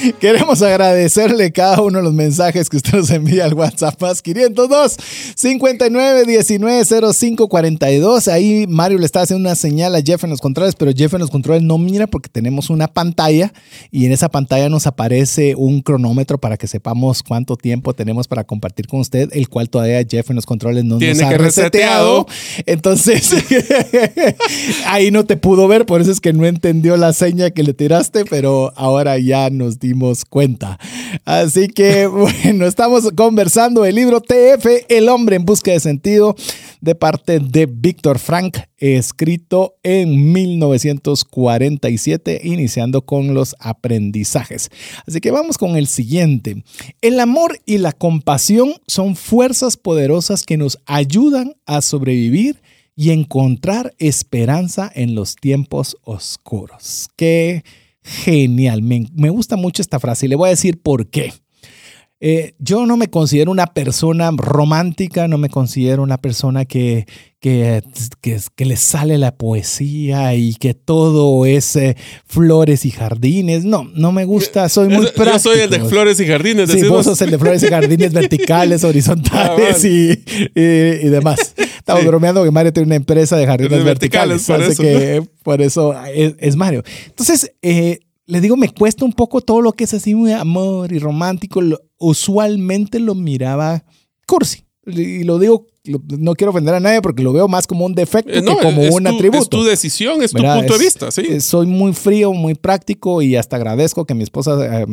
Queremos agradecerle cada uno de los mensajes que usted nos envía al WhatsApp más 502 59 19 05 42. Ahí Mario le está haciendo una señal a Jeff en los controles, pero Jeff en los controles no mira porque tenemos una pantalla y en esa pantalla nos aparece un cronómetro para que sepamos cuánto tiempo tenemos para compartir con usted, el cual todavía Jeff en los controles no Tiene nos ha que reseteado. reseteado. Entonces, ahí no te pudo ver, por eso es que no entendió la seña que le tiraste, pero ahora ya nos dimos cuenta. Así que, bueno, estamos conversando el libro TF, El hombre en busca de sentido, de parte de Víctor Frank, escrito en 1947, iniciando con los aprendizajes. Así que vamos con el siguiente. El amor y la compasión son fuerzas poderosas que nos ayudan a sobrevivir y encontrar esperanza en los tiempos oscuros. Qué genial. Me, me gusta mucho esta frase y le voy a decir por qué. Eh, yo no me considero una persona romántica, no me considero una persona que, que, que, que le sale la poesía y que todo es eh, flores y jardines. No, no me gusta, soy muy Yo práctico. soy el de flores y jardines. Sí, decimos. vos sos el de flores y jardines verticales, horizontales Ah, y, y- y demás. Estamos Sí. bromeando que Mario tiene una empresa de jardines verticales, verticales, por eso. que eh, por eso es, es Mario. Entonces, eh, le digo, me cuesta un poco todo lo que es así muy amor y romántico. Lo- usualmente lo miraba cursi. Y lo digo, no quiero ofender a nadie porque lo veo más como un defecto Eh, no, que como un tu- atributo. Es tu decisión, es tu ¿verdad? punto de vista, sí. Soy muy frío, muy práctico y hasta agradezco que mi esposa eh,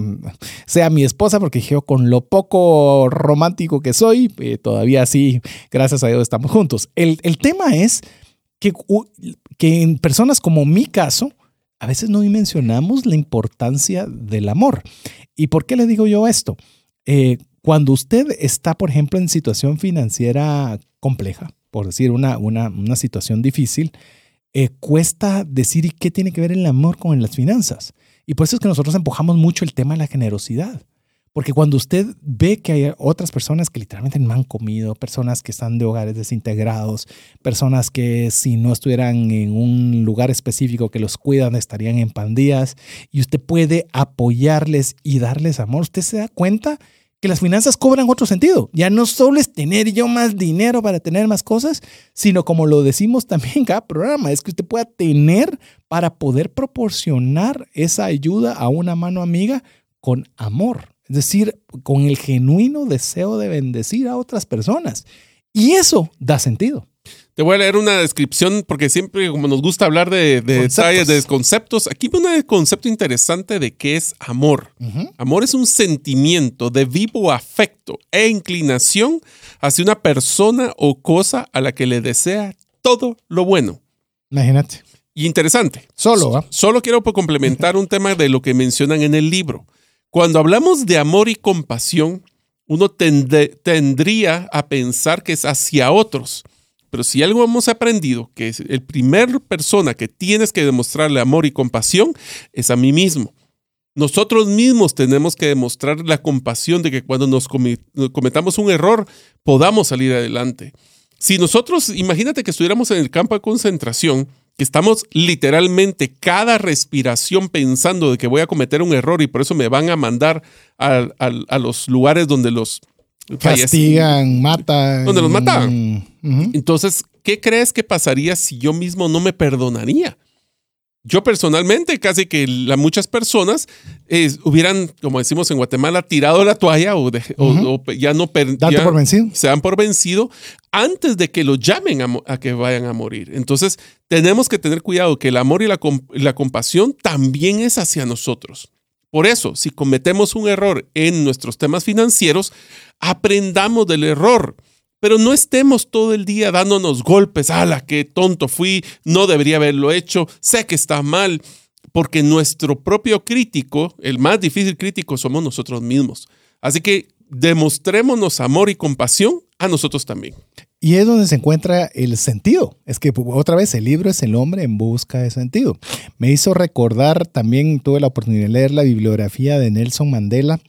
sea mi esposa porque yo con lo poco romántico que soy, eh, todavía sí, gracias a Dios estamos juntos. El, el tema es que, que en personas como mi caso, a veces no mencionamos la importancia del amor. ¿Y por qué le digo yo esto? Eh, cuando usted está, por ejemplo, en situación financiera compleja, por decir una, una, una situación difícil, eh, cuesta decir ¿y qué tiene que ver el amor con las finanzas? Y por eso es que nosotros empujamos mucho el tema de la generosidad. Porque cuando usted ve que hay otras personas que literalmente no han comido, personas que están de hogares desintegrados, personas que si no estuvieran en un lugar específico que los cuidan estarían en pandillas, y usted puede apoyarles y darles amor, usted se da cuenta que las finanzas cobran otro sentido. Ya no solo es tener yo más dinero para tener más cosas, sino como lo decimos también en cada programa, es que usted pueda tener para poder proporcionar esa ayuda a una mano amiga con amor. Es decir, con el genuino deseo de bendecir a otras personas. Y eso da sentido. Te voy a leer una descripción porque siempre como nos gusta hablar de, detalles, de conceptos, aquí viene un concepto interesante de qué es amor. Amor es un sentimiento de vivo afecto e inclinación hacia una persona o cosa a la que le desea todo lo bueno. Imagínate. Y interesante. Solo. Solo quiero complementar un tema de lo que mencionan en el libro. Cuando hablamos de amor y compasión, uno tende- tendría a pensar que es hacia otros. Pero si algo hemos aprendido, que es el primer persona que tienes que demostrarle amor y compasión es a mí mismo. Nosotros mismos tenemos que demostrar la compasión de que cuando nos cometamos un error podamos salir adelante. Si nosotros, imagínate que estuviéramos en el campo de concentración, que estamos literalmente cada respiración pensando de que voy a cometer un error y por eso me van a mandar a, a- los lugares donde los Castigan, matan. ¿Dónde los matan? Entonces, ¿qué crees que pasaría si yo mismo no me perdonaría? Yo personalmente, casi que la, muchas personas eh, hubieran, como decimos en Guatemala, tirado la toalla o, de- ya no per- ya por vencido. se dan por vencido antes de que lo llamen a, que vayan a morir. Entonces, tenemos que tener cuidado que el amor y la compasión también es hacia nosotros. Por eso, si cometemos un error en nuestros temas financieros, aprendamos del error. Pero no estemos todo el día dándonos golpes. ¡Hala, qué tonto fui! No debería haberlo hecho. Sé que está mal. Porque nuestro propio crítico, el más difícil crítico, somos nosotros mismos. Así que demostrémonos amor y compasión a nosotros también. Y es donde se encuentra el sentido. Es que otra vez el libro es el hombre en busca de sentido. Me hizo recordar también, tuve la oportunidad de leer la bibliografía de Nelson Mandela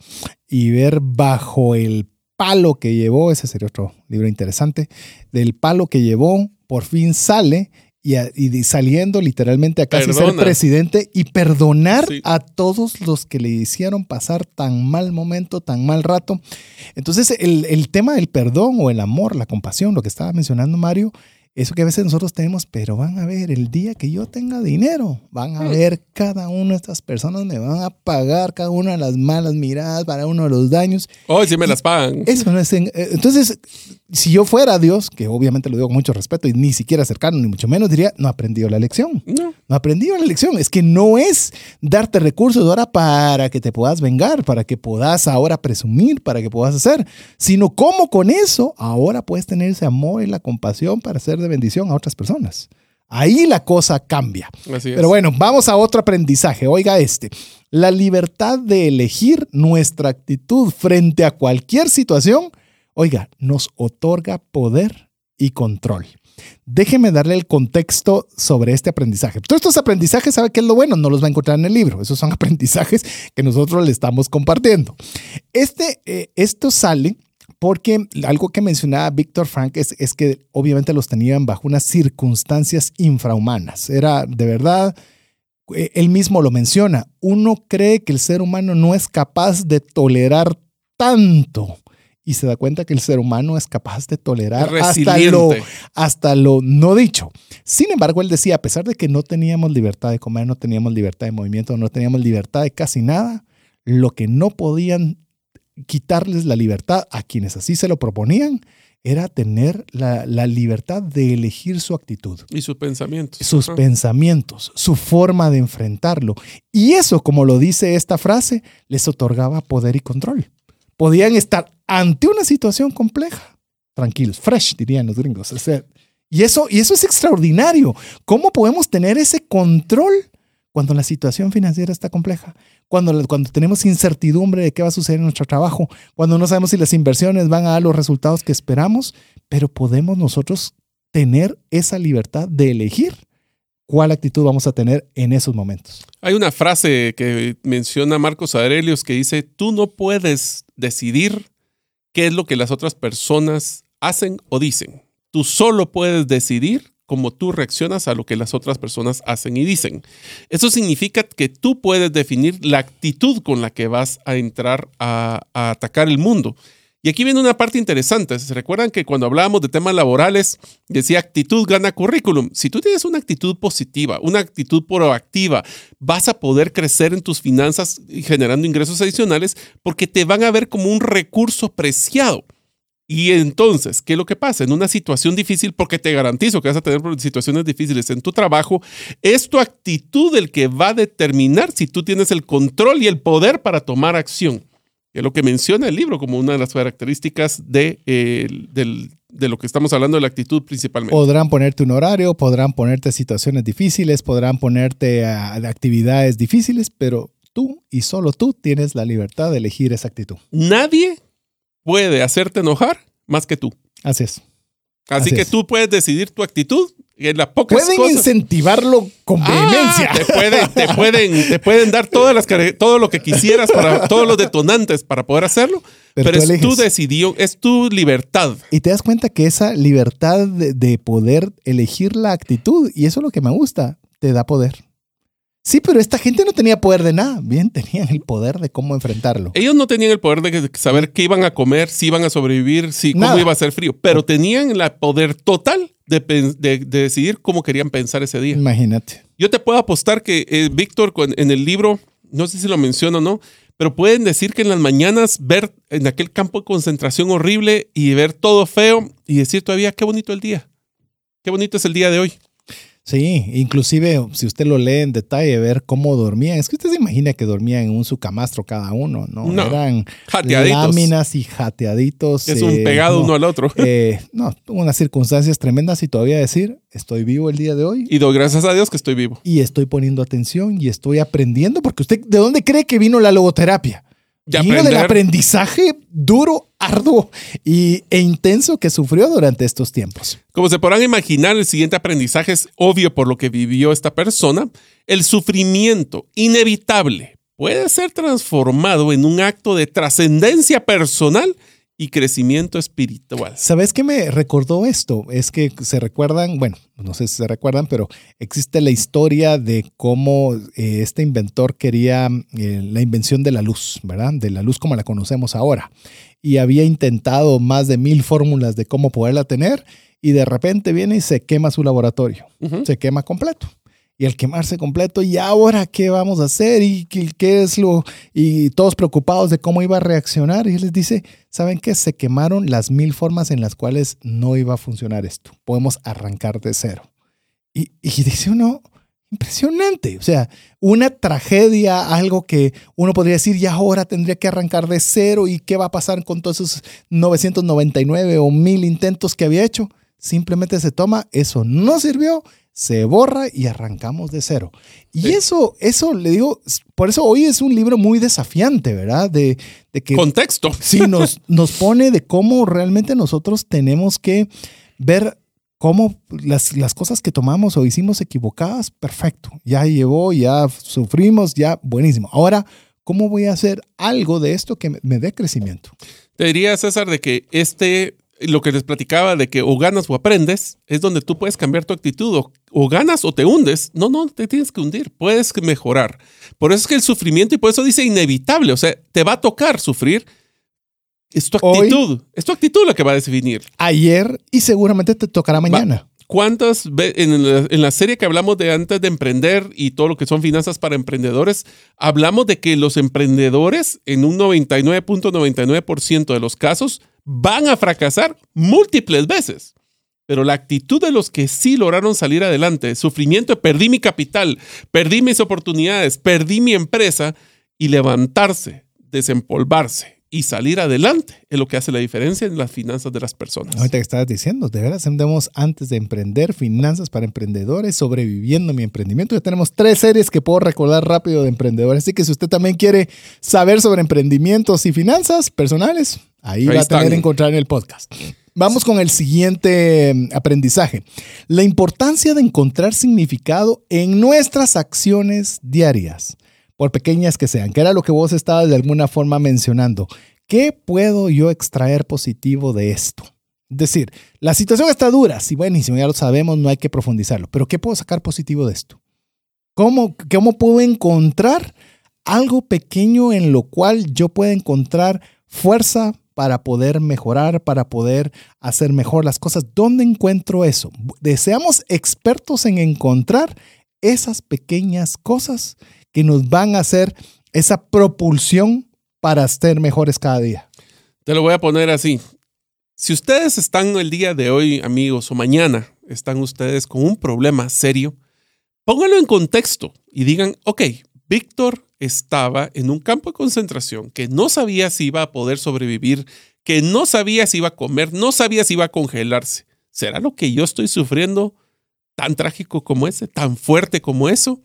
y ver bajo el palo que llevó, ese sería otro libro interesante, del palo que llevó, por fin sale y, a- y saliendo literalmente a casi ser Perdona. presidente y perdonar Sí. a todos los que le hicieron pasar tan mal momento, tan mal rato. Entonces, el, el tema del perdón o el amor, la compasión, lo que estaba mencionando Mario, eso que a veces nosotros tenemos, pero van a ver, el día que yo tenga dinero, van a ver cada una de estas personas, me van a pagar cada una de las malas miradas, para uno de los daños. Hoy sí me las pagan. Eso no es en- eh, entonces, si yo fuera Dios, que obviamente lo digo con mucho respeto y ni siquiera cercano, ni mucho menos, diría, no aprendió la lección. No. No aprendí la lección. Es que no es darte recursos ahora para que te puedas vengar, para que puedas ahora presumir, para que puedas hacer, sino cómo con eso ahora puedes tener ese amor y la compasión para ser de bendición a otras personas. Ahí la cosa cambia. Así es. Pero bueno, vamos a otro aprendizaje. Oiga este. La libertad de elegir nuestra actitud frente a cualquier situación, oiga, nos otorga poder y control. Déjeme darle el contexto sobre este aprendizaje. Todos estos aprendizajes, ¿sabe qué es lo bueno? No los va a encontrar en el libro. Esos son aprendizajes que nosotros le estamos compartiendo. Este, eh, esto sale porque algo que mencionaba Víctor Frank es, es que obviamente los tenían bajo unas circunstancias infrahumanas. Era de verdad, eh, él mismo lo menciona, uno cree que el ser humano no es capaz de tolerar tanto y se da cuenta que el ser humano es capaz de tolerar hasta lo, hasta lo no dicho. Sin embargo, él decía, a pesar de que no teníamos libertad de comer, no teníamos libertad de movimiento, no teníamos libertad de casi nada, lo que no podían quitarles la libertad a quienes así se lo proponían era tener la, la libertad de elegir su actitud Y sus pensamientos. sus Ajá. pensamientos, su forma de enfrentarlo. Y eso, como lo dice esta frase, les otorgaba poder y control. Podían estar ante una situación compleja, tranquilos, fresh, dirían los gringos. O sea, y, eso, y eso es extraordinario. ¿Cómo podemos tener ese control cuando la situación financiera está compleja? Cuando, cuando tenemos incertidumbre de qué va a suceder en nuestro trabajo, cuando no sabemos si las inversiones van a dar los resultados que esperamos, pero podemos nosotros tener esa libertad de elegir cuál actitud vamos a tener en esos momentos. Hay una frase que menciona Marcos Aurelius que dice, tú no puedes decidir qué es lo que las otras personas hacen o dicen. Tú solo puedes decidir cómo tú reaccionas a lo que las otras personas hacen y dicen. Eso significa que tú puedes definir la actitud con la que vas a entrar a, a atacar el mundo. Y aquí viene una parte interesante. ¿Se recuerdan que cuando hablábamos de temas laborales decía actitud gana currículum? Si tú tienes una actitud positiva, una actitud proactiva, vas a poder crecer en tus finanzas generando ingresos adicionales porque te van a ver como un recurso preciado. Y entonces, ¿qué es lo que pasa? En una situación difícil, porque te garantizo que vas a tener situaciones difíciles en tu trabajo, es tu actitud el que va a determinar si tú tienes el control y el poder para tomar acción. Que es lo que menciona el libro como una de las características de, eh, del- de lo que estamos hablando de la actitud principalmente. Podrán ponerte un horario, podrán ponerte situaciones difíciles, podrán ponerte a, a actividades difíciles, pero tú y solo tú tienes la libertad de elegir esa actitud. Nadie puede hacerte enojar más que tú. Así es. Así, Así que es. tú puedes decidir tu actitud en las pocas Pueden cosas. incentivarlo con vehemencia. Ah, te, pueden, te, pueden, te pueden dar todas las, todo lo que quisieras, para, todos los detonantes para poder hacerlo, Pero pero, tú es eliges. tu decisión, es tu libertad. Y te das cuenta que esa libertad de, de poder elegir la actitud, y eso es lo que me gusta, te da poder. Sí, pero esta gente no tenía poder de nada. Bien, tenían el poder de cómo enfrentarlo. Ellos no tenían el poder de saber qué iban a comer, si iban a sobrevivir, si cómo Nada. iba a ser frío, pero tenían el poder total de, pen- de- de decidir cómo querían pensar ese día. Imagínate. Yo te puedo apostar que eh, Víctor en el libro, no sé si lo menciono o no, pero pueden decir que en las mañanas ver en aquel campo de concentración horrible y ver todo feo y decir todavía qué bonito el día. Qué bonito es el día de hoy. Sí, inclusive si usted lo lee en detalle, ver cómo dormían. Es que usted se imagina que dormían en un sucamastro cada uno, ¿no? No, Eran jateaditos. láminas y jateaditos. Es un eh, pegado no, uno al otro. eh, no, unas circunstancias tremendas y todavía decir, estoy vivo el día de hoy Y doy gracias a Dios que estoy vivo. y estoy poniendo atención y estoy aprendiendo, porque usted, ¿de dónde cree que vino la logoterapia? Vino del aprendizaje duro, arduo y, e intenso que sufrió durante estos tiempos. Como se podrán imaginar, el siguiente aprendizaje es obvio por lo que vivió esta persona. El sufrimiento inevitable puede ser transformado en un acto de trascendencia personal y crecimiento espiritual. ¿Sabes qué me recordó esto? Es que se recuerdan, bueno, no sé si se recuerdan, pero existe la historia de cómo eh, este inventor quería eh, la invención de la luz, ¿verdad? De la luz como la conocemos ahora. Y había intentado más de mil fórmulas de cómo poderla tener y de repente viene y se quema su laboratorio. Se quema completo. Y al quemarse completo, ¿y ahora qué vamos a hacer? ¿Y qué, es lo...? Y todos preocupados de cómo iba a reaccionar. Y él les dice, ¿saben qué? Se quemaron las mil formas en las cuales no iba a funcionar esto. Podemos arrancar de cero. Y, y dice uno, impresionante. O sea, una tragedia, algo que uno podría decir, ya ahora tendría que arrancar de cero. ¿Y qué va a pasar con todos esos 999 o mil intentos que había hecho? Simplemente se toma, eso no sirvió, se borra y arrancamos de cero. Y Sí. eso, eso le digo, por eso hoy es un libro muy desafiante, ¿verdad? De, de que Contexto. sí nos, nos pone de cómo realmente nosotros tenemos que ver cómo las, las cosas que tomamos o hicimos equivocadas, perfecto, ya llevó, ya sufrimos, ya buenísimo. Ahora, ¿cómo voy a hacer algo de esto que me, me dé crecimiento? Te diría, César, de que este, lo que les platicaba de que o ganas o aprendes, es donde tú puedes cambiar tu actitud. O, o ganas o te hundes. No, no, te tienes que hundir. Puedes mejorar. Por eso es que el sufrimiento, y por eso dice inevitable, o sea, te va a tocar sufrir. Es tu Hoy- actitud. Es tu actitud la que va a definir. Ayer y seguramente te tocará mañana. ¿Cuántas en la, en la serie que hablamos de antes de emprender y todo lo que son finanzas para emprendedores, hablamos de que los emprendedores en un 99.99% de los casos van a fracasar múltiples veces. Pero la actitud de los que sí lograron salir adelante, sufrimiento, perdí mi capital, perdí mis oportunidades, perdí mi empresa y levantarse, desempolvarse y salir adelante es lo que hace la diferencia en las finanzas de las personas. Ahorita que estabas diciendo, de veras tenemos antes de emprender finanzas para emprendedores, sobreviviendo mi emprendimiento. Ya tenemos tres series que puedo recordar rápido de emprendedores. Así que si usted también quiere saber sobre emprendimientos y finanzas personales, ahí, Ahí va a tener que encontrar en el podcast. Vamos con el siguiente mm, aprendizaje. La importancia de encontrar significado en nuestras acciones diarias, por pequeñas que sean, que era lo que vos estabas de alguna forma mencionando. ¿Qué puedo yo extraer positivo de esto? Es decir, la situación está dura, sí, buenísimo, ya lo sabemos, no hay que profundizarlo, pero ¿qué puedo sacar positivo de esto? ¿Cómo, cómo puedo encontrar algo pequeño en lo cual yo pueda encontrar fuerza para poder mejorar, para poder hacer mejor las cosas? ¿Dónde encuentro eso? Deseamos expertos en encontrar esas pequeñas cosas que nos van a hacer esa propulsión para ser mejores cada día. Te lo voy a poner así. Si ustedes están el día de hoy, amigos, o mañana, están ustedes con un problema serio, pónganlo en contexto y digan, ok, Víctor estaba en un campo de concentración que no sabía si iba a poder sobrevivir, que no sabía si iba a comer, no sabía si iba a congelarse. ¿Será lo que yo estoy sufriendo tan trágico como ese, tan fuerte como eso?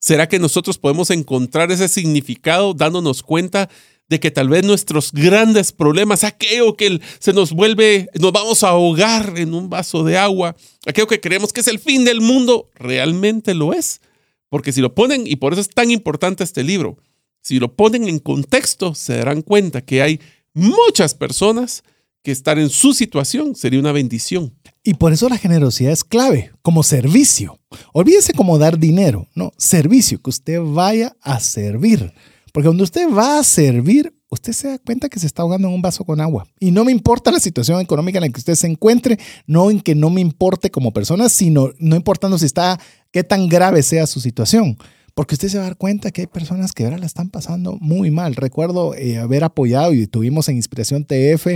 ¿Será que nosotros podemos encontrar ese significado dándonos cuenta de que tal vez nuestros grandes problemas, aquello que se nos vuelve, nos vamos a ahogar en un vaso de agua, aquello que creemos que es el fin del mundo, realmente lo es? Porque si lo ponen, y por eso es tan importante este libro, si lo ponen en contexto, se darán cuenta que hay muchas personas que estar en su situación sería una bendición. Y por eso la generosidad es clave, como servicio. Olvídese como dar dinero, no, servicio, que usted vaya a servir. Porque cuando usted va a servir, usted se da cuenta que se está ahogando en un vaso con agua. Y no me importa la situación económica en la que usted se encuentre, no en que no me importe como persona, sino no importando si está, qué tan grave sea su situación. Porque usted se va a dar cuenta que hay personas que ahora la están pasando muy mal. Recuerdo eh, haber apoyado y tuvimos en Inspiración TF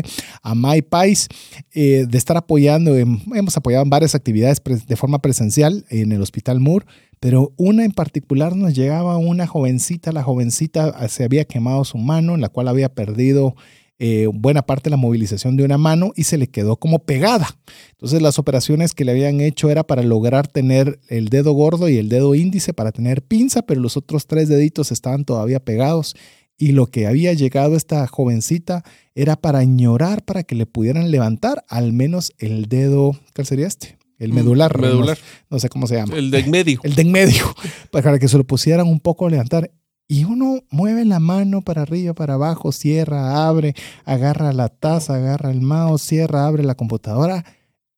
a My Pais eh, de estar apoyando, hemos apoyado en varias actividades de forma presencial en el Hospital Moore pero una en particular nos llegaba una jovencita, la jovencita ah, se había quemado su mano, en la cual había perdido eh, buena parte de la movilización de una mano y se le quedó como pegada. Entonces las operaciones que le habían hecho era para lograr tener el dedo gordo y el dedo índice para tener pinza, pero los otros tres deditos estaban todavía pegados y lo que había llegado esta jovencita era para añorar para que le pudieran levantar al menos el dedo, ¿cuál sería este? el mm, medular. medular. No, sé cómo se llama. El de en medio. El de en medio, para que se lo pusieran un poco a levantar. Y uno mueve la mano para arriba, para abajo, cierra, abre, agarra la taza, agarra el mouse, cierra, abre la computadora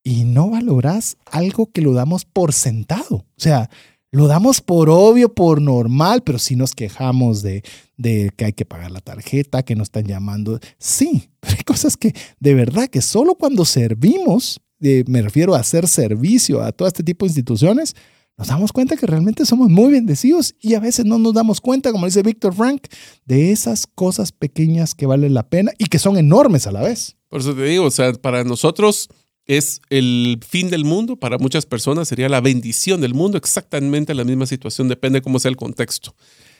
y no valoras algo que lo damos por sentado. O sea, lo damos por obvio, por normal, pero si nos quejamos de, de que hay que pagar la tarjeta, que nos están llamando. Sí, pero hay cosas que de verdad que solo cuando servimos me refiero a hacer servicio a todo este tipo de instituciones, nos damos cuenta que realmente somos muy bendecidos y a veces no nos damos cuenta, como dice Víctor Frank, de esas cosas pequeñas que valen la pena y que son enormes a la vez. Por eso te digo, o sea, para nosotros es el fin del mundo, para muchas personas sería la bendición del mundo, exactamente la misma situación, depende cómo sea el contexto.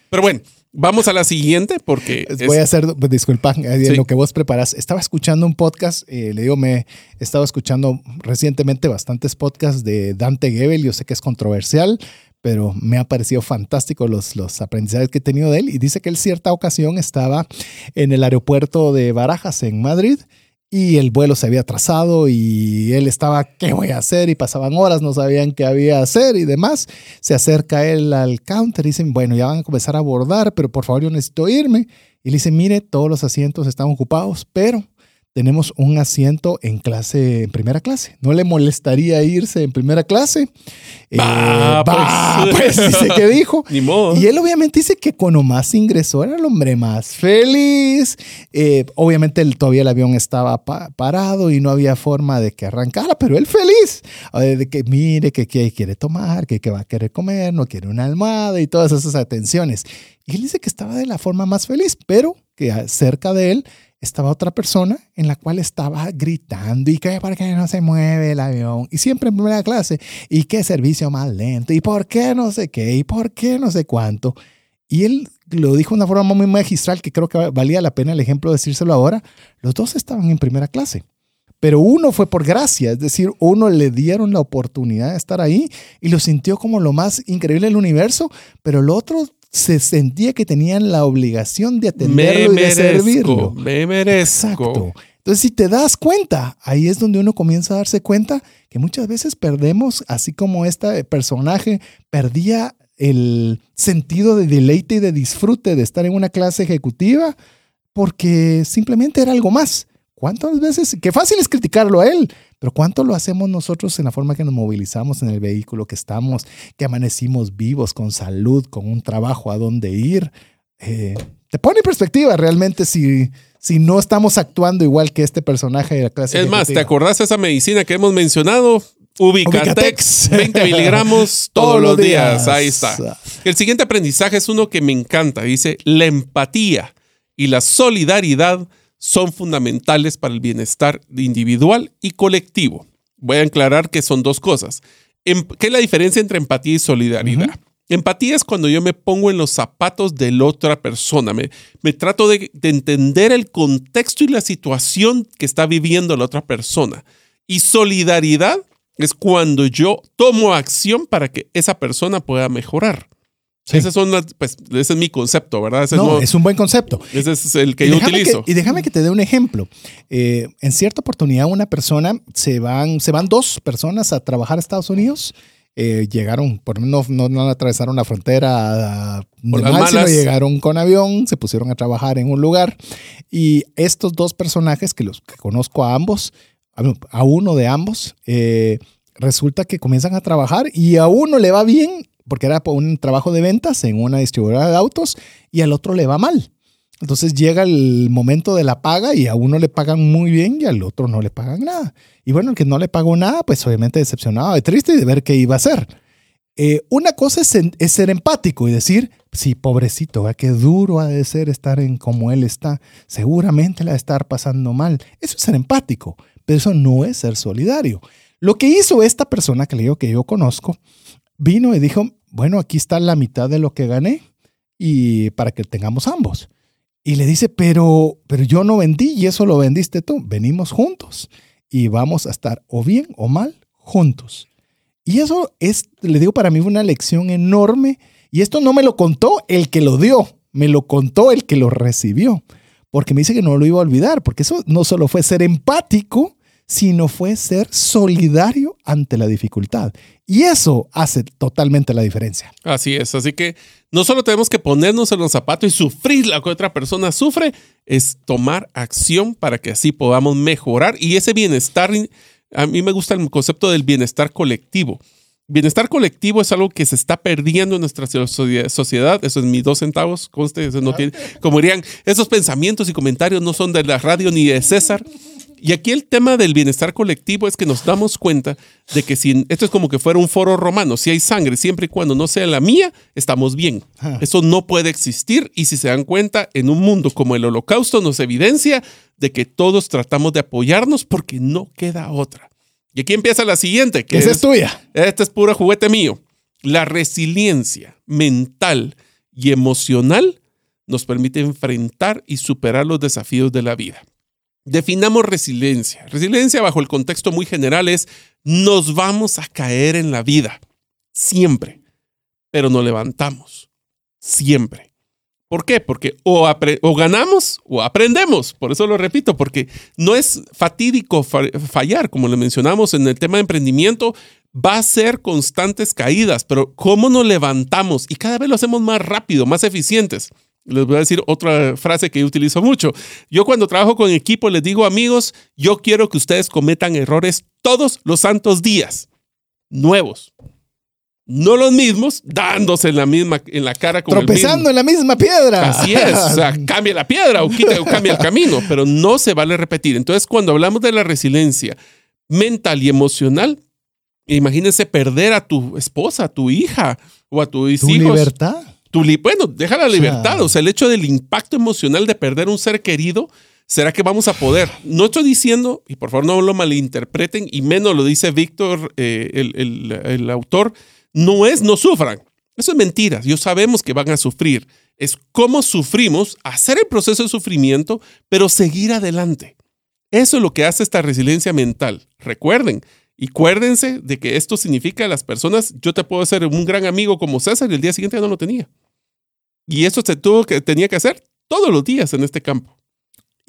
Pero bueno, Vamos a la siguiente porque... Voy a hacer, pues, disculpa, en lo que vos preparas. Estaba escuchando un podcast, eh, le digo, me he estado escuchando recientemente bastantes podcasts de Dante Gebel, yo sé que es controversial, pero me ha parecido fantástico los, los aprendizajes que he tenido de él. Y dice que él cierta ocasión estaba en el aeropuerto de Barajas, en Madrid, y el vuelo se había atrasado y él estaba, ¿qué voy a hacer? Y pasaban horas, no sabían qué había hacer y demás. Se acerca él al counter y dicen, bueno, ya van a comenzar a abordar, pero por favor yo necesito irme. Y le dice, mire, todos los asientos están ocupados, pero tenemos un asiento en clase, en primera clase. ¿No le molestaría irse en primera clase? Eh, bah, pues. pues. dice que dijo. Ni modo. Y él obviamente dice que cuando más ingresó era el hombre más feliz. Eh, obviamente todavía el avión estaba parado y no había forma de que arrancara, pero él feliz. De que mire que, quiere tomar, que, que va a querer comer, no quiere una almohada y todas esas atenciones. Y él dice que estaba de la forma más feliz, pero que cerca de él estaba otra persona en la cual estaba gritando y que por qué no se mueve el avión y siempre en primera clase y qué servicio más lento y por qué no sé qué y por qué no sé cuánto. Y él lo dijo de una forma muy magistral que creo que valía la pena el ejemplo de decírselo ahora. Los dos estaban en primera clase, pero uno fue por gracia, es decir, uno le dieron la oportunidad de estar ahí y lo sintió como lo más increíble del universo, pero el otro se sentía que tenían la obligación de atenderlo y de servirlo. Me merezco. Exacto. Entonces, si te das cuenta, ahí es donde uno comienza a darse cuenta que muchas veces perdemos, así como este personaje perdía el sentido de deleite y de disfrute de estar en una clase ejecutiva, porque simplemente era algo más. ¿Cuántas veces? Qué fácil es criticarlo a él, pero ¿cuánto lo hacemos nosotros en la forma que nos movilizamos en el vehículo, que estamos, que amanecimos vivos, con salud, con un trabajo a dónde ir? Eh, te pone en perspectiva realmente si, si no estamos actuando igual que este personaje de la clase. Es más, ¿te acordás de esa medicina que hemos mencionado? Ubicatex, 20 miligramos todos, los días. Ahí está. El siguiente aprendizaje es uno que me encanta. Dice, la empatía y la solidaridad son fundamentales para el bienestar individual y colectivo. Voy a aclarar que son dos cosas. Em, ¿Qué es la diferencia entre empatía y solidaridad? Empatía es cuando yo me pongo en los zapatos de la otra persona, me, me trato de, de, entender el contexto y la situación que está viviendo la otra persona. Y solidaridad es cuando yo tomo acción para que esa persona pueda mejorar. Ese, son pues, ese es mi concepto, ¿verdad? no, es un buen concepto. Ese es el que yo utilizo. y déjame que te dé un ejemplo. Eh, en cierta oportunidad, una persona, se van, se van dos personas a trabajar a Estados Unidos. Eh, llegaron, por no, no, no, atravesaron la frontera normal, sino llegaron con avión, se pusieron a trabajar en un lugar. Y estos dos personajes, que los que conozco a ambos, a uno de ambos, eh, resulta que comienzan a trabajar y a uno le va bien porque era un trabajo de ventas en una distribuidora de autos y al otro le va mal. Entonces llega el momento de la paga y a uno le pagan muy bien y al otro no le pagan nada. Y bueno, el que no le pagó nada, pues obviamente decepcionado y triste y de ver qué iba a hacer. Eh, una cosa es, ser empático y decir, sí, pobrecito, qué duro ha de ser estar en como él está. Seguramente le va a estar pasando mal. Eso es ser empático, pero eso no es ser solidario. Lo que hizo esta persona que le digo que yo conozco, vino y dijo, bueno, aquí está la mitad de lo que gané y para que tengamos ambos. Y le dice, pero, pero yo no vendí y eso lo vendiste tú. Venimos juntos y vamos a estar o bien o mal juntos. Y eso es, le digo, para mí una lección enorme. Y esto no me lo contó el que lo dio, me lo contó el que lo recibió. Porque me dice que no lo iba a olvidar, porque eso no solo fue ser empático, sino fue ser solidario ante la dificultad. Y eso hace totalmente la diferencia. Así es, así que no solo tenemos que ponernos en los zapatos y sufrir lo que otra persona sufre, es tomar acción para que así podamos mejorar y ese bienestar, a mí me gusta el concepto del bienestar colectivo. Bienestar colectivo es algo que se está perdiendo en nuestra sociedad. Eso es mis dos centavos. Conste, eso no tiene, como dirían, esos pensamientos y comentarios no son de la radio ni de César. Y aquí el tema del bienestar colectivo es que nos damos cuenta de que si esto es como que fuera un foro romano, si hay sangre, siempre y cuando no sea la mía, estamos bien. Eso no puede existir y si se dan cuenta, en un mundo como el holocausto nos evidencia de que todos tratamos de apoyarnos porque no queda otra. Y aquí empieza la siguiente, que Esa es, tuya. Este es puro juguete mío. La resiliencia mental y emocional nos permite enfrentar y superar los desafíos de la vida. Definamos resiliencia. Resiliencia bajo el contexto muy general es nos vamos a caer en la vida, siempre, pero nos levantamos, siempre. ¿Por qué? Porque o, o, ganamos o aprendemos. Por eso lo repito, porque no es fatídico fallar, como le mencionamos en el tema de emprendimiento, va a ser constantes caídas, pero ¿cómo nos levantamos? Y cada vez lo hacemos más rápido, más eficientes. Les voy a decir otra frase que yo utilizo mucho. Yo cuando trabajo con equipo les digo, amigos, yo quiero que ustedes cometan errores todos los santos días, nuevos. No los mismos, dándose en la misma, en la cara con Tropezando en la misma piedra. Así es. O sea, cambia la piedra o, quita, o cambia el camino, pero no se vale repetir. Entonces, cuando hablamos de la resiliencia mental y emocional, imagínense perder a tu esposa, a tu hija o a tu hijos. libertad? Bueno, deja la libertad. O sea, el hecho del impacto emocional de perder un ser querido, ¿será que vamos a poder? No estoy diciendo, y por favor no lo malinterpreten, y menos lo dice Víctor, eh, el, autor, no es no sufran. Eso es mentira. Yo sabemos que van a sufrir. Es cómo sufrimos, hacer el proceso de sufrimiento, pero seguir adelante. Eso es lo que hace esta resiliencia mental. Recuerden, y acuérdense de que esto significa las personas, yo te puedo ser un gran amigo como César y el día siguiente ya no lo tenía. Y eso se tuvo que, tenía que hacer todos los días en este campo.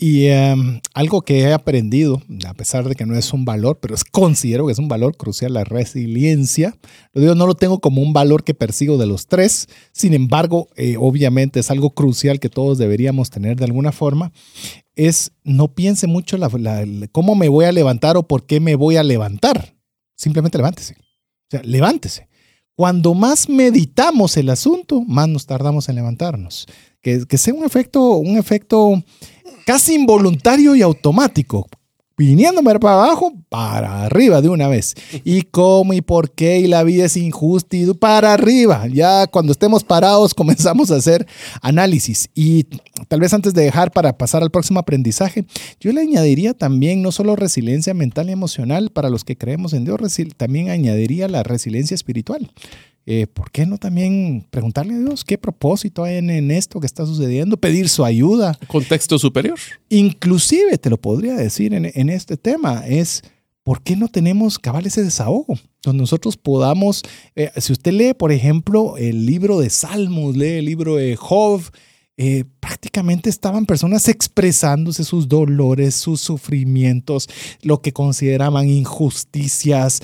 Y em, algo que he aprendido, a pesar de que no es un valor, pero es, considero que es un valor crucial, la resiliencia. Lo digo, no lo tengo como un valor que persigo de los tres. Sin embargo, eh, obviamente es algo crucial que todos deberíamos tener de alguna forma. Es no piense mucho la, cómo me voy a levantar o por qué me voy a levantar. Simplemente levántese. O sea, levántese. Cuando más meditamos el asunto, más nos tardamos en levantarnos. Que, que sea un efecto, un efecto casi involuntario y automático, viniéndome para abajo, para arriba de una vez. ¿Y cómo y por qué? Y la vida es injusta y para arriba. Ya cuando estemos parados comenzamos a hacer análisis. Y tal vez antes de dejar para pasar al próximo aprendizaje, yo le añadiría también no solo resiliencia mental y emocional para los que creemos en Dios, también añadiría la resiliencia espiritual. Eh, ¿por qué no también preguntarle a Dios qué propósito hay en, esto que está sucediendo? Pedir su ayuda. Contexto superior. Inclusive, te lo podría decir en, este tema, es ¿por qué no tenemos cabal ese desahogo? Donde nosotros podamos, eh, si usted lee, por ejemplo, el libro de Salmos, lee el libro de Job, eh, prácticamente estaban personas expresándose sus dolores, sus sufrimientos, lo que consideraban injusticias,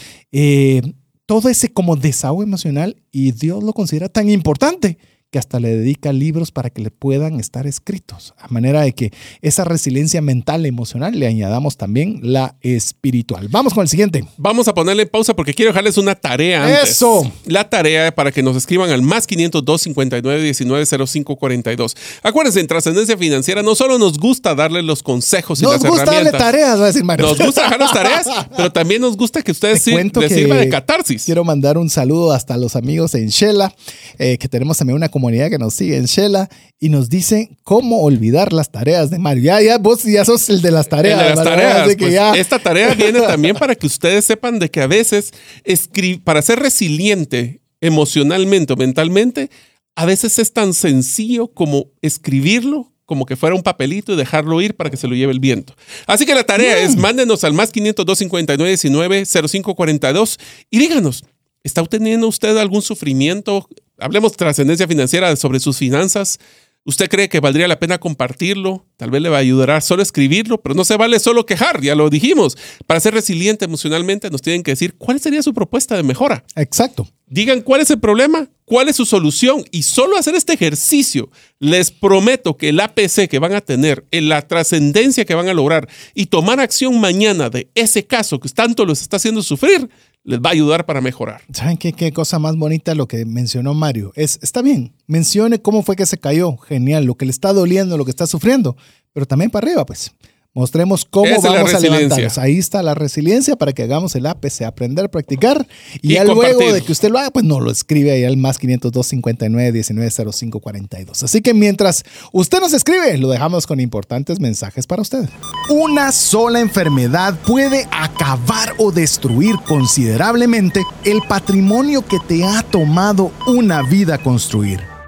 todo ese como desahogo emocional y Dios lo considera tan importante que hasta le dedica libros para que le puedan estar escritos, a manera de que esa resiliencia mental e emocional le añadamos también la espiritual. Vamos con el siguiente. Vamos a ponerle pausa porque quiero dejarles una tarea antes. Eso. La tarea para que nos escriban al más 502 59 19 05 42. Acuérdense, en Trascendencia Financiera no solo nos gusta darle los consejos y Nos las gusta darle herramientas. tareas, va a decir Mario. Nos gusta dejar las tareas, pero también nos gusta que ustedes Te cuento les que sirva de catarsis. Quiero mandar un saludo hasta los amigos en Shela, eh, que tenemos también una comunidad que nos sigue en Shela y nos dice cómo olvidar las tareas de Mario. Ya, ya, vos ya sos el de las tareas. El de las tareas. así que pues, ya. Esta tarea viene también para que ustedes sepan de que a veces, para ser resiliente emocionalmente o mentalmente, a veces es tan sencillo como escribirlo, como que fuera un papelito y dejarlo ir para que se lo lleve el viento. Así que la tarea es mándenos al más 502 59 19 05 42 y díganos, ¿está teniendo usted algún sufrimiento? Hablemos de trascendencia financiera sobre sus finanzas. ¿Usted cree que valdría la pena compartirlo? Tal vez le va a ayudar a solo escribirlo, pero no se vale solo quejar, ya lo dijimos. Para ser resiliente emocionalmente nos tienen que decir cuál sería su propuesta de mejora. Exacto. Digan cuál es el problema, cuál es su solución y solo hacer este ejercicio, les prometo que el APC que van a tener, en la trascendencia que van a lograr y tomar acción mañana de ese caso que tanto los está haciendo sufrir, les va a ayudar para mejorar. ¿Saben qué, qué cosa más bonita lo que mencionó Mario? Es, está bien, mencione cómo fue que se cayó, genial, lo que le está doliendo, lo que está sufriendo, pero también para arriba, pues. Mostremos cómo Esa vamos a levantarnos. Ahí está la resiliencia para que hagamos el APC, aprender, practicar. Y, Y ya luego de que usted lo haga, pues no lo escribe ahí al más 502 59 19 05 42. Así que mientras usted nos escribe, lo dejamos con importantes mensajes para usted. Una sola enfermedad puede acabar o destruir considerablemente el patrimonio que te ha tomado una vida construir.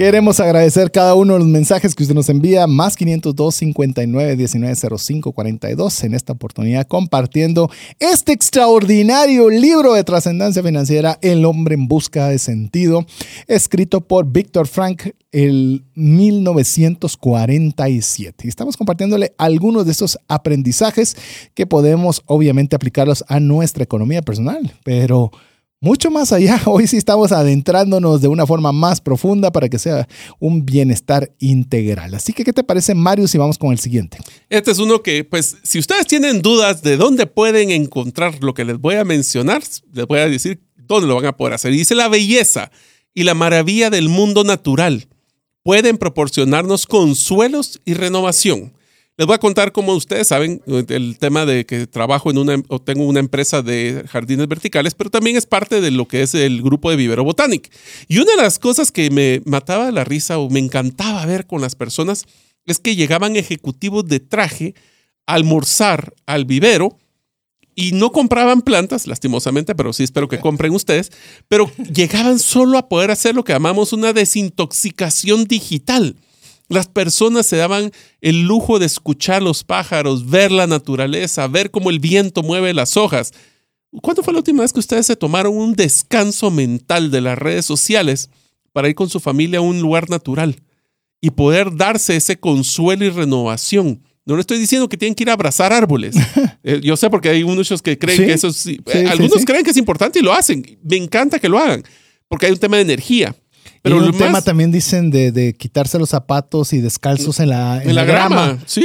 Queremos agradecer cada uno de los mensajes que usted nos envía, más 502 59 19 05 42, en esta oportunidad compartiendo este extraordinario libro de trascendencia financiera, El hombre en busca de sentido, escrito por Víctor Frank el 1947. Y estamos compartiéndole algunos de estos aprendizajes que podemos obviamente aplicarlos a nuestra economía personal, pero mucho más allá. Hoy sí estamos adentrándonos de una forma más profunda para que sea un bienestar integral. Así que, ¿qué te parece, Mario, si vamos con el siguiente? Este es uno que, pues, si ustedes tienen dudas de dónde pueden encontrar lo que les voy a mencionar, les voy a decir dónde lo van a poder hacer. Dice la belleza y la maravilla del mundo natural pueden proporcionarnos consuelos y renovación. Les voy a contar cómo ustedes saben el tema de que trabajo en una o tengo una empresa de jardines verticales, pero también es parte de lo que es el grupo de Vivero Botanic. Y una de las cosas que me mataba la risa o me encantaba ver con las personas es que llegaban ejecutivos de traje a almorzar al vivero y no compraban plantas, lastimosamente, pero sí espero que compren ustedes, pero llegaban solo a poder hacer lo que llamamos una desintoxicación digital. Las personas se daban el lujo de escuchar los pájaros, ver la naturaleza, ver cómo el viento mueve las hojas. ¿Cuándo fue la última vez que ustedes se tomaron un descanso mental de las redes sociales para ir con su familia a un lugar natural y poder darse ese consuelo y renovación No le estoy diciendo que tienen que ir a abrazar árboles. Eh, yo sé porque hay muchos que creen Sí. que eso es... eh, Sí, sí, algunos creen que es importante y lo hacen. Me encanta que lo hagan, porque hay un tema de energía. Pero y lo un tema más- también dicen de, de quitarse los zapatos y descalzos en la, en la grama. Sí,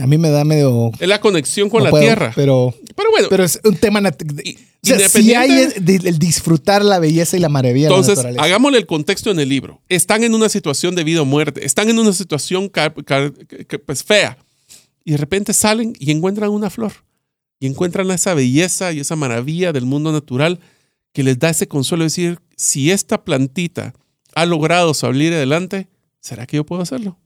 A mí me da medio... es la conexión con no la puedo, tierra. Pero, Pero, bueno, pero es un tema... o sea, si hay el, el disfrutar la belleza y la maravilla entonces de la naturaleza. hagámosle el contexto en el libro. Están en una situación de vida o muerte, están en una situación ca- ca- que- pues, fea y de repente salen y encuentran una flor y encuentran esa belleza y esa maravilla del mundo natural que les da ese consuelo de decir, si esta plantita ha logrado salir adelante, ¿será que yo puedo hacerlo?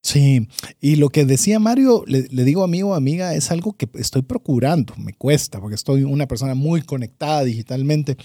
Sí, y lo que decía Mario, le, digo amigo o amiga, es algo que estoy procurando, me cuesta, porque estoy una persona muy conectada digitalmente.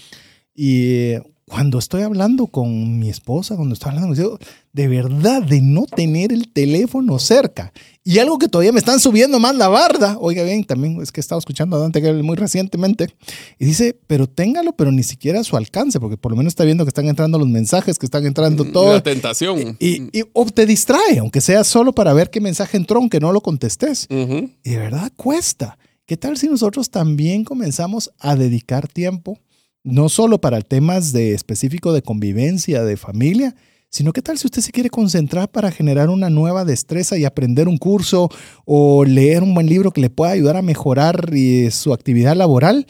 Y eh, cuando estoy hablando con mi esposa, cuando estoy hablando con de verdad, de no tener el teléfono cerca. Y algo que todavía me están subiendo más la barda, oiga bien, también es que he estado escuchando a Dante Gebel muy recientemente, y dice, pero téngalo, pero ni siquiera a su alcance, porque por lo menos está viendo que están entrando los mensajes, que están entrando todo. La tentación. Y, y- o te distrae, aunque sea solo para ver qué mensaje entró, aunque no lo contestes. Ujú. Y de verdad cuesta. ¿Qué tal si nosotros también comenzamos a dedicar tiempo, no solo para temas de específico de convivencia, de familia, sino qué tal si usted se quiere concentrar para generar una nueva destreza y aprender un curso o leer un buen libro que le pueda ayudar a mejorar eh, su actividad laboral?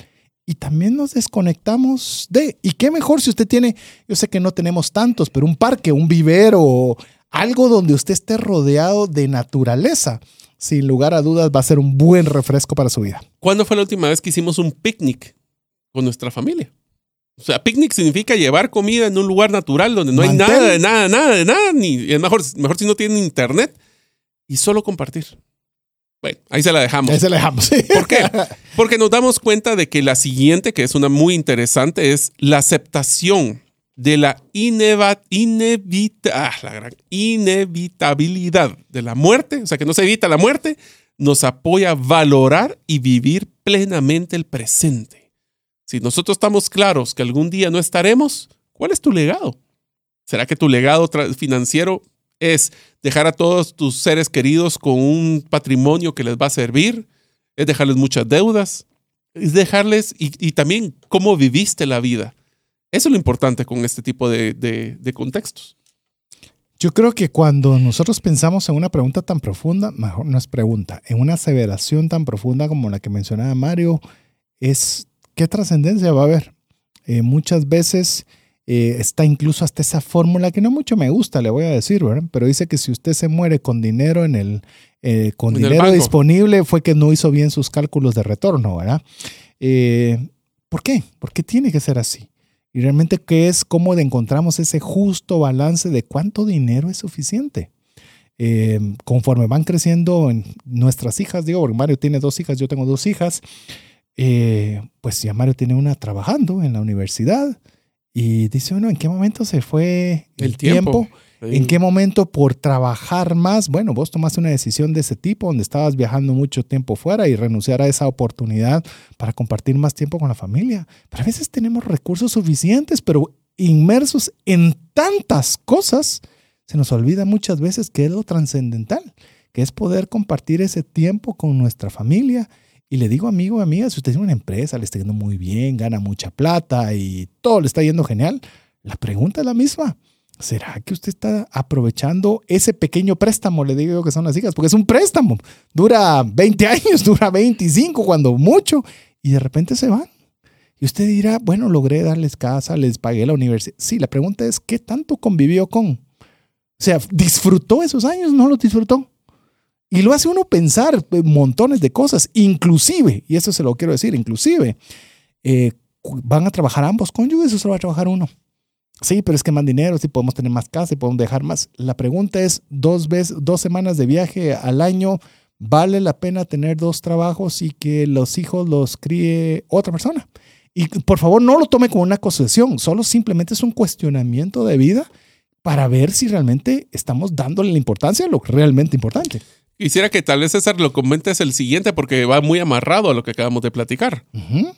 Y también nos desconectamos de. ¿Y qué mejor si usted tiene, yo sé que no tenemos tantos, pero un parque, un vivero, algo donde usted esté rodeado de naturaleza? Sin lugar a dudas va a ser un buen refresco para su vida. ¿Cuándo fue la última vez que hicimos un picnic con nuestra familia? O sea, picnic significa llevar comida en un lugar natural donde no hay nada, de nada, nada, de nada, ni es mejor, mejor si no tienen internet y solo compartir. Bueno, ahí se la dejamos. Ese le dejamos. sí. ¿Por qué? Porque nos damos cuenta de que la siguiente, que es una muy interesante, es la aceptación de la ineva- inevita- ah, la gran inevitabilidad de la muerte, o sea, que no se evita la muerte, nos apoya a valorar y vivir plenamente el presente. Si nosotros estamos claros que algún día no estaremos, ¿cuál es tu legado? ¿Será que tu legado financiero es dejar a todos tus seres queridos con un patrimonio que les va a servir? ¿Es dejarles muchas deudas? ¿Es dejarles y, y también cómo viviste la vida? Eso es lo importante con este tipo de, de- de contextos. Yo creo que cuando nosotros pensamos en una pregunta tan profunda, mejor no es pregunta, en una aseveración tan profunda como la que mencionaba Mario, es qué trascendencia va a haber. Eh, muchas veces eh, está incluso hasta esa fórmula que no mucho me gusta, le voy a decir, ¿verdad? Pero dice que si usted se muere con dinero en el, eh, con En dinero disponible, fue que no hizo bien sus cálculos de retorno, ¿verdad? ¿Por qué? ¿Por qué tiene que ser así? Y realmente, ¿qué es cómo encontramos ese justo balance de cuánto dinero es suficiente? Eh, conforme van creciendo en nuestras hijas, digo, porque Mario tiene dos hijas, yo tengo dos hijas, eh, pues ya Mario tiene una trabajando en la universidad y dice, bueno, ¿en qué momento se fue el, El tiempo. ¿En qué momento por trabajar más? Bueno, vos tomaste una decisión de ese tipo donde estabas viajando mucho tiempo fuera y renunciar a esa oportunidad para compartir más tiempo con la familia. Pero a veces tenemos recursos suficientes, pero inmersos en tantas cosas, se nos olvida muchas veces que es lo trascendental, que es poder compartir ese tiempo con nuestra familia. Y le digo, amigo, amiga, si usted tiene una empresa, le está yendo muy bien, gana mucha plata y todo le está yendo genial, la pregunta es la misma. ¿Será que usted está aprovechando ese pequeño préstamo? Le digo yo que son las hijas, porque es un préstamo. Dura 20 años, dura 25 cuando mucho, y de repente se van. Y usted dirá, bueno, logré darles casa, les pagué la universidad. Sí, la pregunta es, ¿qué tanto convivió con? O sea, ¿disfrutó esos años? ¿No los disfrutó? Y lo hace uno pensar montones de cosas, inclusive, y eso se lo quiero decir, inclusive, eh, van a trabajar ambos cónyuges o solo va a trabajar uno. Sí, pero es que más dinero, sí podemos tener más casa y podemos dejar más. La pregunta es, dos, veces, dos semanas de viaje al año, ¿vale la pena tener dos trabajos y que los hijos los críe otra persona? Y por favor, no lo tome como una concesión, solo simplemente es un cuestionamiento de vida para ver si realmente estamos dándole la importancia a lo realmente importante. Quisiera que tal vez César lo comentes el siguiente porque va muy amarrado a lo que acabamos de platicar.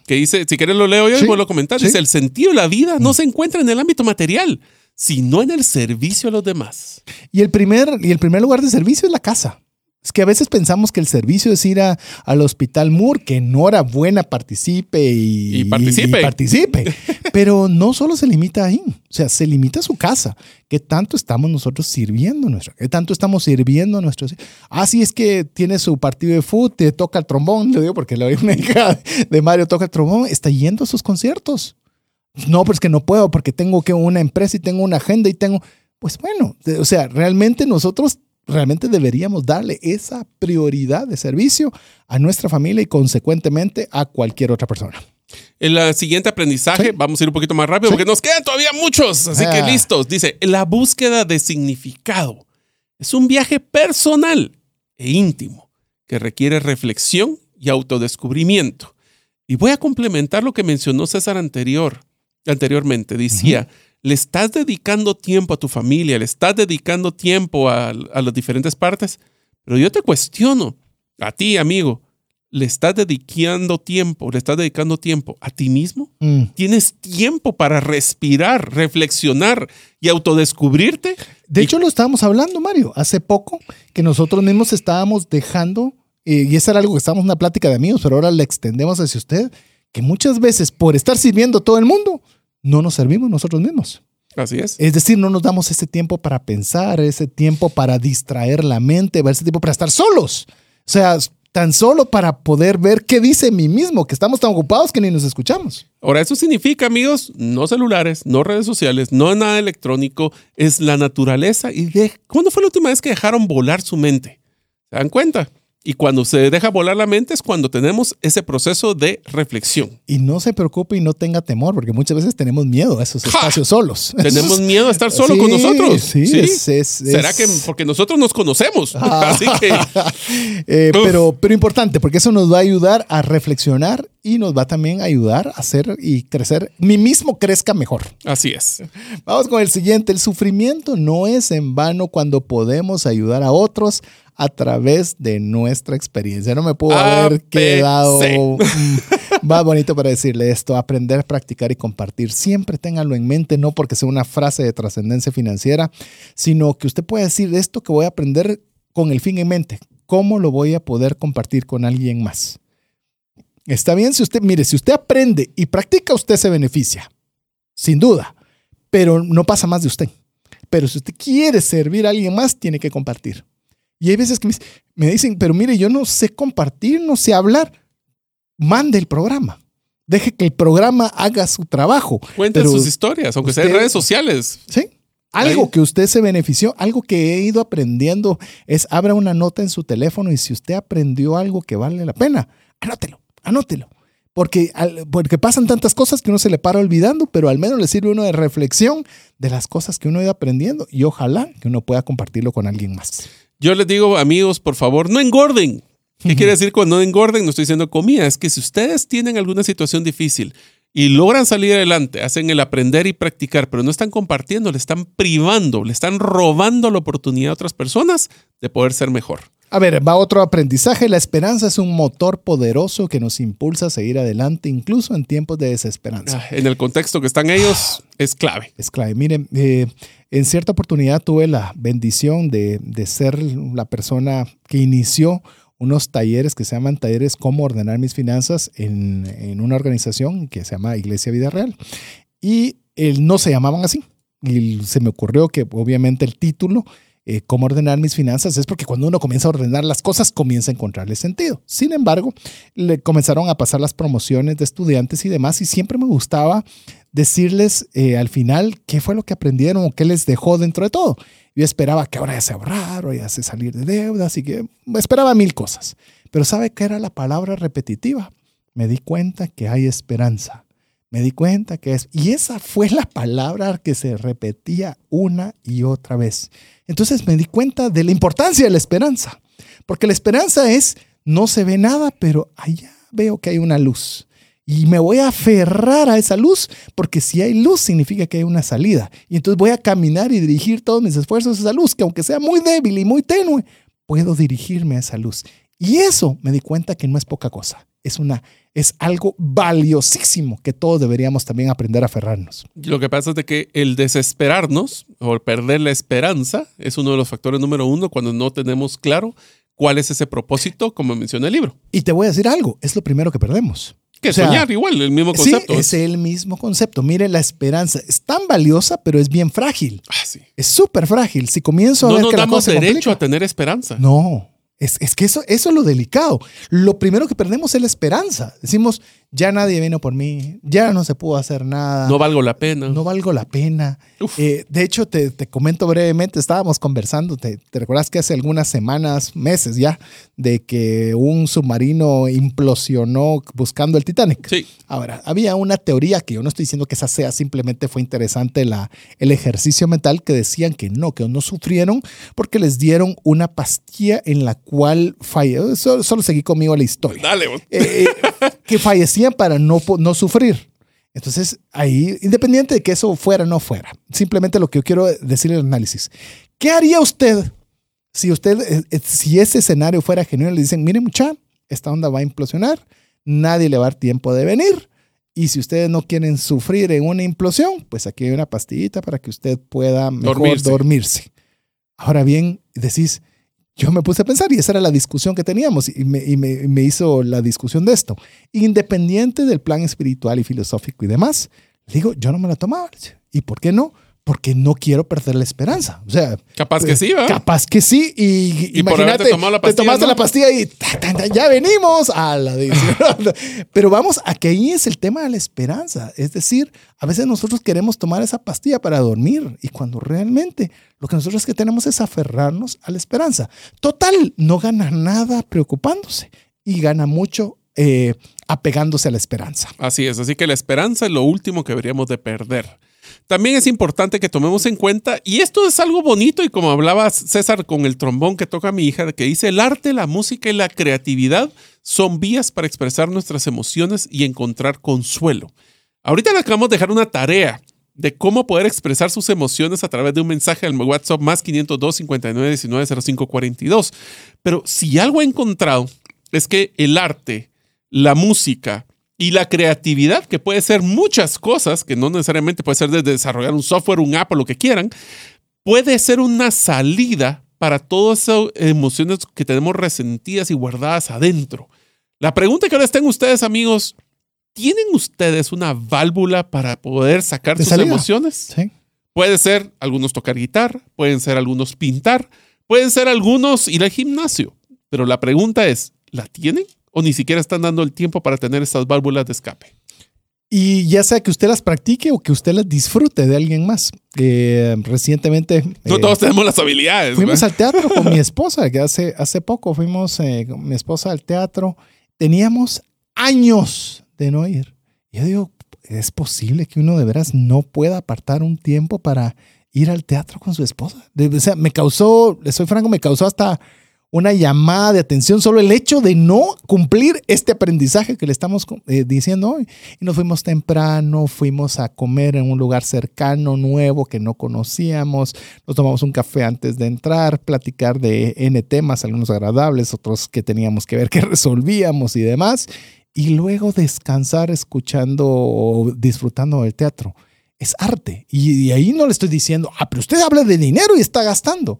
Que dice, si quieres lo leo yo Sí, y vos lo comentar. sí. Dice, el sentido de la vida no se encuentra en el ámbito material, sino en el servicio a los demás. Y el primer, y el primer lugar de servicio es la casa. Es que a veces pensamos que el servicio es ir a- al hospital Moore, que enhorabuena, participe y, Y participe. y participe. Pero no solo se limita ahí, o sea, se limita a su casa. ¿Qué tanto estamos nosotros sirviendo a nuestra? ¿Qué tanto estamos sirviendo a nuestros? Ah, sí, es que tiene su partido de fútbol, te toca el trombón, le digo porque la una hija de Mario toca el trombón, está yendo a sus conciertos. No, pues que no puedo porque tengo que una empresa y tengo una agenda y tengo, pues bueno, o sea, realmente nosotros realmente deberíamos darle esa prioridad de servicio a nuestra familia y consecuentemente a cualquier otra persona. En el siguiente aprendizaje, Sí. vamos a ir un poquito más rápido Sí. porque nos quedan todavía muchos. Así que Ah. listos. Dice, la búsqueda de significado es un viaje personal e íntimo que requiere reflexión y autodescubrimiento. Y voy a complementar lo que mencionó César anterior, anteriormente. Decía, le estás dedicando tiempo a tu familia, le estás dedicando tiempo a, a las diferentes partes, pero yo te cuestiono, a ti, amigo, ¿le estás dedicando tiempo, le estás dedicando tiempo a ti mismo? Mm. ¿Tienes tiempo para respirar, reflexionar y autodescubrirte? De Y- hecho, lo estábamos hablando, Mario, hace poco, que nosotros mismos estábamos dejando, eh, y eso era algo que estábamos en una plática de amigos, pero ahora le extendemos hacia usted, que muchas veces por estar sirviendo a todo el mundo, no nos servimos nosotros mismos. Así es. Es decir, no nos damos ese tiempo para pensar, ese tiempo para distraer la mente, ese tiempo para estar solos. O sea, tan solo para poder ver qué dice mí mismo, que estamos tan ocupados que ni nos escuchamos. Ahora, eso significa, amigos, no celulares, no redes sociales, no nada electrónico, es la naturaleza. ¿Y de, cuándo fue la última vez que dejaron volar su mente? ¿Se dan cuenta? Y cuando se deja volar la mente es cuando tenemos ese proceso de reflexión. Y no se preocupe y no tenga temor, porque muchas veces tenemos miedo a esos ¡Ja! espacios solos. Tenemos miedo a estar solo Sí, con nosotros. sí, es- es- ¿Será es- que porque nosotros nos conocemos? Ah. Así que Eh, pero, pero importante, porque eso nos va a ayudar a reflexionar y nos va también a ayudar a hacer y crecer, mí mismo crezca mejor. así es. Vamos con el siguiente. El sufrimiento no es en vano cuando podemos ayudar a otros a través de nuestra experiencia. No me puedo haber quedado más bonito para decirle esto. Aprender, practicar y compartir. Siempre ténganlo en mente, no porque sea una frase de trascendencia financiera, sino que usted puede decir esto que voy a aprender con el fin en mente. ¿Cómo lo voy a poder compartir con alguien más? Está bien si usted, mire, si usted aprende y practica, usted se beneficia, sin duda, pero no pasa más de usted. Pero si usted quiere servir a alguien más, tiene que compartir. Y hay veces que me, dice- me dicen, pero mire, yo no sé compartir, no sé hablar. Mande el programa. Deje que el programa haga su trabajo. Cuenten sus historias, aunque sea en usted- redes sociales. ¿Sí? Algo Ahí. que usted se benefició, algo que he ido aprendiendo es abra una nota en su teléfono y si usted aprendió algo que vale la pena, anótelo, anótelo. Porque, porque pasan tantas cosas que uno se le para olvidando, pero al menos le sirve uno de reflexión de las cosas que uno ha ido aprendiendo y ojalá que uno pueda compartirlo con alguien más. Yo les digo, amigos, por favor, no engorden. ¿Qué quiere decir cuando no engorden? No estoy diciendo comida. Es que si ustedes tienen alguna situación difícil y logran salir adelante, hacen el aprender y practicar, pero no están compartiendo, le están privando, le están robando la oportunidad a otras personas de poder ser mejor. A ver, va otro aprendizaje. La esperanza es un motor poderoso que nos impulsa a seguir adelante, incluso en tiempos de desesperanza. Ah, En el contexto que están ellos, es clave. Es clave. Miren, eh, en cierta oportunidad tuve la bendición de, de ser la persona que inició unos talleres que se llaman talleres cómo ordenar mis finanzas en, en una organización que se llama Iglesia Vida Real. Y él no se llamaban así. Y se me ocurrió que obviamente el título, eh, cómo ordenar mis finanzas, es porque cuando uno comienza a ordenar las cosas, comienza a encontrarle sentido. Sin embargo, le comenzaron a pasar las promociones de estudiantes y demás, y siempre me gustaba decirles eh, al final qué fue lo que aprendieron o qué les dejó dentro de todo. Yo esperaba que ahora ya se ahorrar o ya se salir de deudas y que esperaba mil cosas. Pero ¿sabe qué era la palabra repetitiva? Me di cuenta que hay esperanza. Me di cuenta que es... Y esa fue la palabra que se repetía una y otra vez. Entonces me di cuenta de la importancia de la esperanza. Porque la esperanza es, no se ve nada, pero allá veo que hay una luz. Y me voy a aferrar a esa luz, porque si hay luz significa que hay una salida. Y entonces voy a caminar y dirigir todos mis esfuerzos a esa luz, que aunque sea muy débil y muy tenue, puedo dirigirme a esa luz. Y eso me di cuenta que no es poca cosa. Es, una, es algo valiosísimo que todos deberíamos también aprender a aferrarnos. Lo que pasa es de que el desesperarnos o perder la esperanza es uno de los factores número uno cuando no tenemos claro cuál es ese propósito, como menciona el libro. Y te voy a decir algo, es lo primero que perdemos. Que O sea, soñar, igual, el mismo concepto. Sí, es el mismo concepto. Mire, la esperanza es tan valiosa, pero es bien frágil. Ah, sí. Es súper frágil. Si comienzo a No ver nos que la damos cosa se derecho complica- a tener esperanza. No, es, es que eso, eso es lo delicado. Lo primero que perdemos es la esperanza. Decimos, ya nadie vino por mí, ya no se pudo hacer nada. No valgo la pena. no valgo la pena. Eh, de hecho, te, te comento brevemente, estábamos conversando, te, te recuerdas que hace algunas semanas, meses ya, de que un submarino implosionó buscando el Titanic. Sí. Ahora, había una teoría que yo no estoy diciendo que esa sea, simplemente fue interesante la, el ejercicio mental que decían que no, que no sufrieron porque les dieron una pastilla en la cual falló. Solo, solo seguí conmigo la historia Dale, eh, que fallecían para no, no sufrir. Entonces, ahí, independiente de que eso fuera o no fuera, simplemente lo que yo quiero decir en el análisis. ¿Qué haría usted si usted, eh, eh, si ese escenario fuera genuino, le dicen, mire mucha, esta onda va a implosionar, nadie le va a dar tiempo de venir, y si ustedes no quieren sufrir en una implosión, pues aquí hay una pastillita para que usted pueda mejor Dormirse. dormirse. Ahora bien, decís, yo me puse a pensar y esa era la discusión que teníamos y me, hizo la discusión de esto. Independiente del plan espiritual y filosófico y demás, digo, yo no me la tomaba. ¿Y por qué no? Porque no quiero perder la esperanza. O sea, Capaz que sí, ¿va? Capaz que sí. Y, Y por imagínate, tomado la te pastilla, tomaste ¿no? la pastilla y ta, ta, ta, ya venimos a la decisión. Pero vamos, a que ahí es el tema de la esperanza. Es decir, a veces nosotros queremos tomar esa pastilla para dormir y cuando realmente lo que nosotros que tenemos es aferrarnos a la esperanza. Total, no gana nada preocupándose y gana mucho eh, apegándose a la esperanza. Así es, así que la esperanza es lo último que deberíamos de perder. También es importante que tomemos en cuenta, y esto es algo bonito, y como hablaba César con el trombón que toca mi hija, que dice, el arte, la música y la creatividad son vías para expresar nuestras emociones y encontrar consuelo. Ahorita le acabamos de dejar una tarea de cómo poder expresar sus emociones a través de un mensaje al WhatsApp más 502 59 19 05 42. Pero si algo he encontrado es que el arte, la música y la creatividad, que puede ser muchas cosas, que no necesariamente puede ser desde desarrollar un software, un app o lo que quieran, puede ser una salida para todas esas emociones que tenemos resentidas y guardadas adentro. La pregunta que ahora estén ustedes, amigos, ¿tienen ustedes una válvula para poder sacar sus salida. emociones? ¿sí? Puede ser algunos tocar guitarra, pueden ser algunos pintar, pueden ser algunos ir al gimnasio. Pero la pregunta es, ¿la tienen? ¿O ni siquiera están dando el tiempo para tener estas válvulas de escape? Y ya sea que usted las practique o que usted las disfrute de alguien más. Eh, recientemente... No eh, todos tenemos las habilidades. Fuimos ¿verdad? al teatro con mi esposa, que hace, hace poco fuimos eh, con mi esposa al teatro. Teníamos años de no ir. Yo digo, ¿es posible que uno de veras no pueda apartar un tiempo para ir al teatro con su esposa? De- o sea, me causó, le soy franco, me causó hasta una llamada de atención solo el hecho de no cumplir este aprendizaje que le estamos eh, diciendo hoy. Y nos fuimos temprano, fuimos a comer en un lugar cercano, nuevo, que no conocíamos, nos tomamos un café antes de entrar, platicar de N temas, algunos agradables, otros que teníamos que ver que resolvíamos y demás. Y luego descansar escuchando o disfrutando del teatro. Es arte. Y, y ahí no le estoy diciendo, ah, pero usted habla de dinero y está gastando.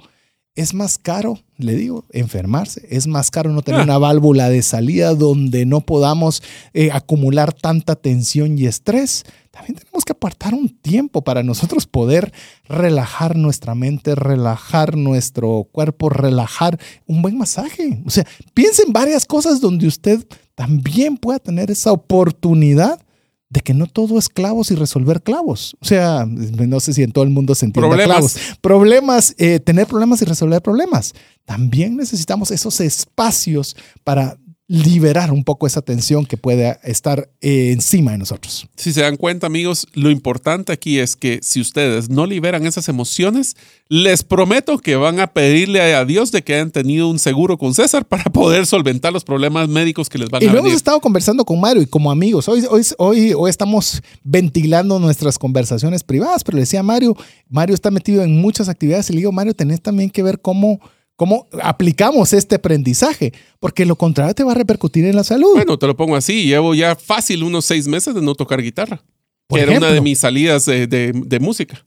Es más caro, le digo, enfermarse. Es más caro no tener Ah. una válvula de salida donde no podamos eh, acumular tanta tensión y estrés. También tenemos que apartar un tiempo para nosotros poder relajar nuestra mente, relajar nuestro cuerpo, relajar un buen masaje. O sea, piense en varias cosas donde usted también pueda tener esa oportunidad de que no todo es clavos y resolver clavos. O sea, no sé si en todo el mundo se entiende Problemas. clavos. Problemas, eh, tener problemas y resolver problemas. También necesitamos esos espacios para liberar un poco esa tensión que puede estar eh, encima de nosotros. Si se dan cuenta, amigos, lo importante aquí es que si ustedes no liberan esas emociones, les prometo que van a pedirle a Dios de que hayan tenido un seguro con César para poder solventar los problemas médicos que les van Y a lo hemos venir. estado conversando con Mario y como amigos. Hoy, hoy, hoy, hoy estamos ventilando nuestras conversaciones privadas, pero le decía a Mario, Mario está metido en muchas actividades y le digo, Mario, tenés también que ver cómo, cómo aplicamos este aprendizaje, porque lo contrario te va a repercutir en la salud. Bueno, te lo pongo así. Llevo ya fácil unos seis meses de no tocar guitarra. Por que era una de ejemplo. mis salidas de, de- de música.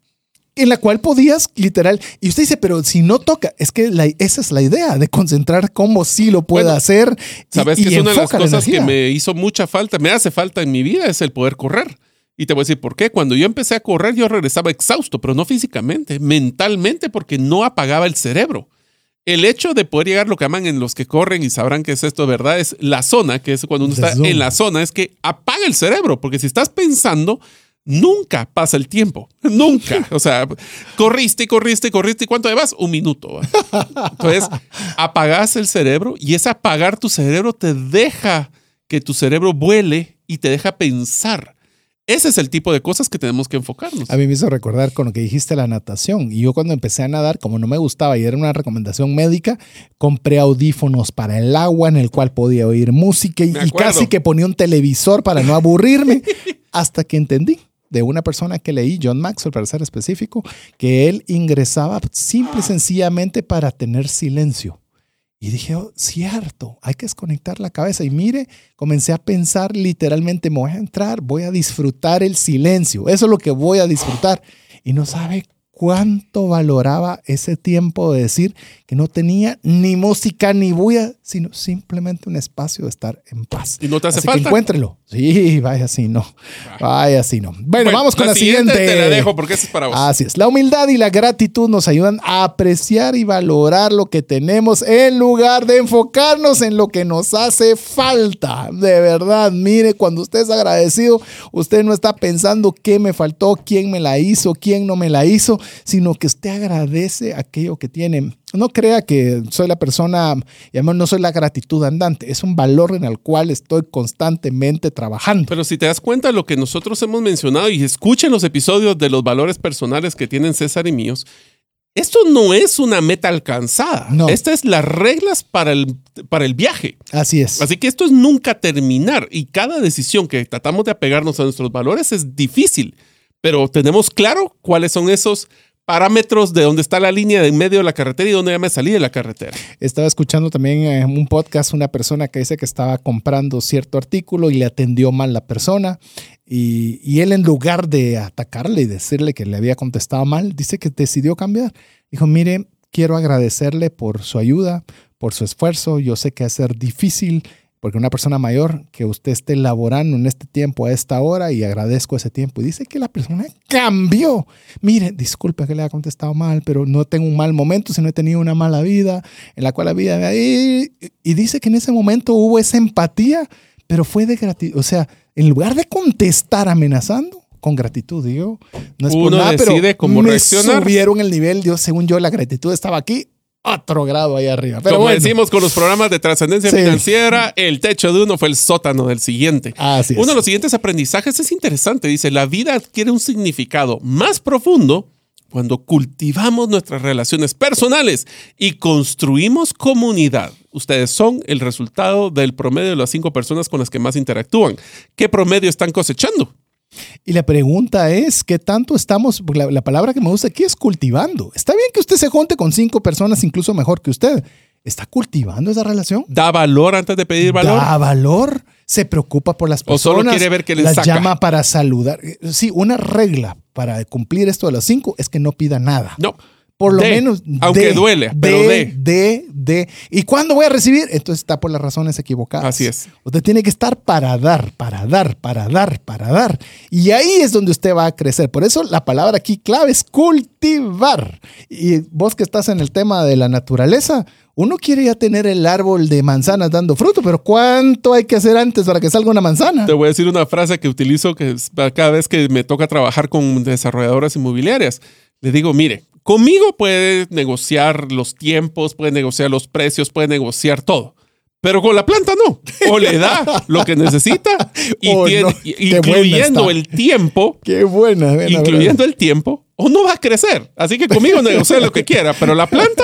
en la cual podías literal, y usted dice, pero si no toca, es que la- esa es la idea, de concentrar cómo sí lo puede Bueno, hacer. y- Sabes y que es una de las enfoca la cosas que me hizo mucha falta, me hace falta en mi vida, es el poder correr. Y te voy a decir por qué. Cuando yo empecé a correr, yo regresaba exhausto, pero no físicamente, mentalmente, porque no apagaba el cerebro. El hecho de poder llegar, lo que aman en los que corren y sabrán que es esto, de ¿verdad? Es la zona, que es cuando uno está en la zona, es que apaga el cerebro, porque si estás pensando, nunca pasa el tiempo. Nunca. O sea, corriste y corriste y corriste. ¿Y cuánto llevas? Un minuto. Entonces, apagas el cerebro y ese apagar tu cerebro te deja que tu cerebro vuele y te deja pensar. Ese es el tipo de cosas que tenemos que enfocarnos. A mí me hizo recordar con lo que dijiste la natación. Y yo cuando empecé a nadar, como no me gustaba y era una recomendación médica, compré audífonos para el agua en el cual podía oír música y, casi que ponía un televisor para no aburrirme hasta que entendí de una persona que leí, John Maxwell para ser específico, que él ingresaba simple y sencillamente para tener silencio. Y dije, oh, cierto, hay que desconectar la cabeza. Y mire, comencé a pensar literalmente, me voy a entrar, voy a disfrutar el silencio. Eso es lo que voy a disfrutar. Y no sabe cuánto valoraba ese tiempo de decir que no tenía ni música ni bulla, sino simplemente un espacio de estar en paz. Y no te hace Así que falta. encuéntrelo. Sí, vaya si no. Vaya si no. Bueno, vamos con la, siguiente. Te la dejo porque esa es para vos. Así es. La humildad y la gratitud nos ayudan a apreciar y valorar lo que tenemos en lugar de enfocarnos en lo que nos hace falta. De verdad, mire, cuando usted es agradecido, usted no está pensando qué me faltó, quién me la hizo, quién no me la hizo, sino que usted agradece aquello que tiene. No crea que soy la persona, y además no soy la gratitud andante, es un valor en el cual estoy constantemente trabajando. Pero si te das cuenta de lo que nosotros hemos mencionado y escuchen los episodios de los valores personales que tienen César y míos, esto no es una meta alcanzada. No. Estas es las reglas para el, para el viaje. Así es. Así que esto es nunca terminar y cada decisión que tratamos de apegarnos a nuestros valores es difícil, pero tenemos claro cuáles son esos parámetros de dónde está la línea de en medio de la carretera y dónde ya me salí de la carretera. Estaba escuchando también en un podcast una persona que dice que estaba comprando cierto artículo y le atendió mal la persona. Y, y él en lugar de atacarle y decirle que le había contestado mal, dice que decidió cambiar. Dijo, mire, quiero agradecerle por su ayuda, por su esfuerzo. Yo sé que va a ser difícil porque una persona mayor que usted esté laborando en este tiempo a esta hora y agradezco ese tiempo. Y dice que la persona cambió. Mire, disculpe que le haya contestado mal, pero no tengo un mal momento, sino he tenido una mala vida en la cual la vida me... Y, y dice que en ese momento hubo esa empatía, pero fue de gratitud. O sea, en lugar de contestar amenazando, con gratitud, digo, no es por Uno nada, pero decide cómo me reaccionar. subieron el nivel, yo, según yo, la gratitud estaba aquí, otro grado ahí arriba. Pero Como bueno, decimos con los programas de trascendencia Sí. financiera, el techo de uno fue el sótano del siguiente. así es. Uno de los siguientes aprendizajes es interesante. Dice, la vida adquiere un significado más profundo cuando cultivamos nuestras relaciones personales y construimos comunidad. Ustedes son el resultado del promedio de las cinco personas con las que más interactúan. ¿Qué promedio están cosechando? Y la pregunta es, ¿qué tanto estamos, porque la, la palabra que me gusta aquí es cultivando? Está bien que usted se junte con cinco personas, incluso mejor que usted. ¿Está cultivando esa relación? ¿Da valor antes de pedir valor? Da valor, se preocupa por las O personas. solo quiere ver que le las saca. llama para saludar. Sí, una regla para cumplir esto de los cinco es que no pida nada. No. Por lo De, menos. aunque de, duele, pero de. de, de. ¿Y cuándo voy a recibir? Entonces está por las razones equivocadas. Así es. Usted tiene que estar para dar, para dar, para dar, para dar. Y ahí es donde usted va a crecer. Por eso la palabra aquí clave es cultivar. Y vos que estás en el tema de la naturaleza, uno quiere ya tener el árbol de manzanas dando fruto, pero ¿cuánto hay que hacer antes para que salga una manzana? Te voy a decir una frase que utilizo que cada vez que me toca trabajar con desarrolladoras inmobiliarias. Le digo, mire, conmigo puede negociar los tiempos, puede negociar los precios, puede negociar todo. Pero con la planta no. O le da lo que necesita, y Oh, tiene- no. incluyendo el tiempo, Qué buena. buena, incluyendo el tiempo, o no va a crecer. Así que conmigo negocia lo que quiera, pero la planta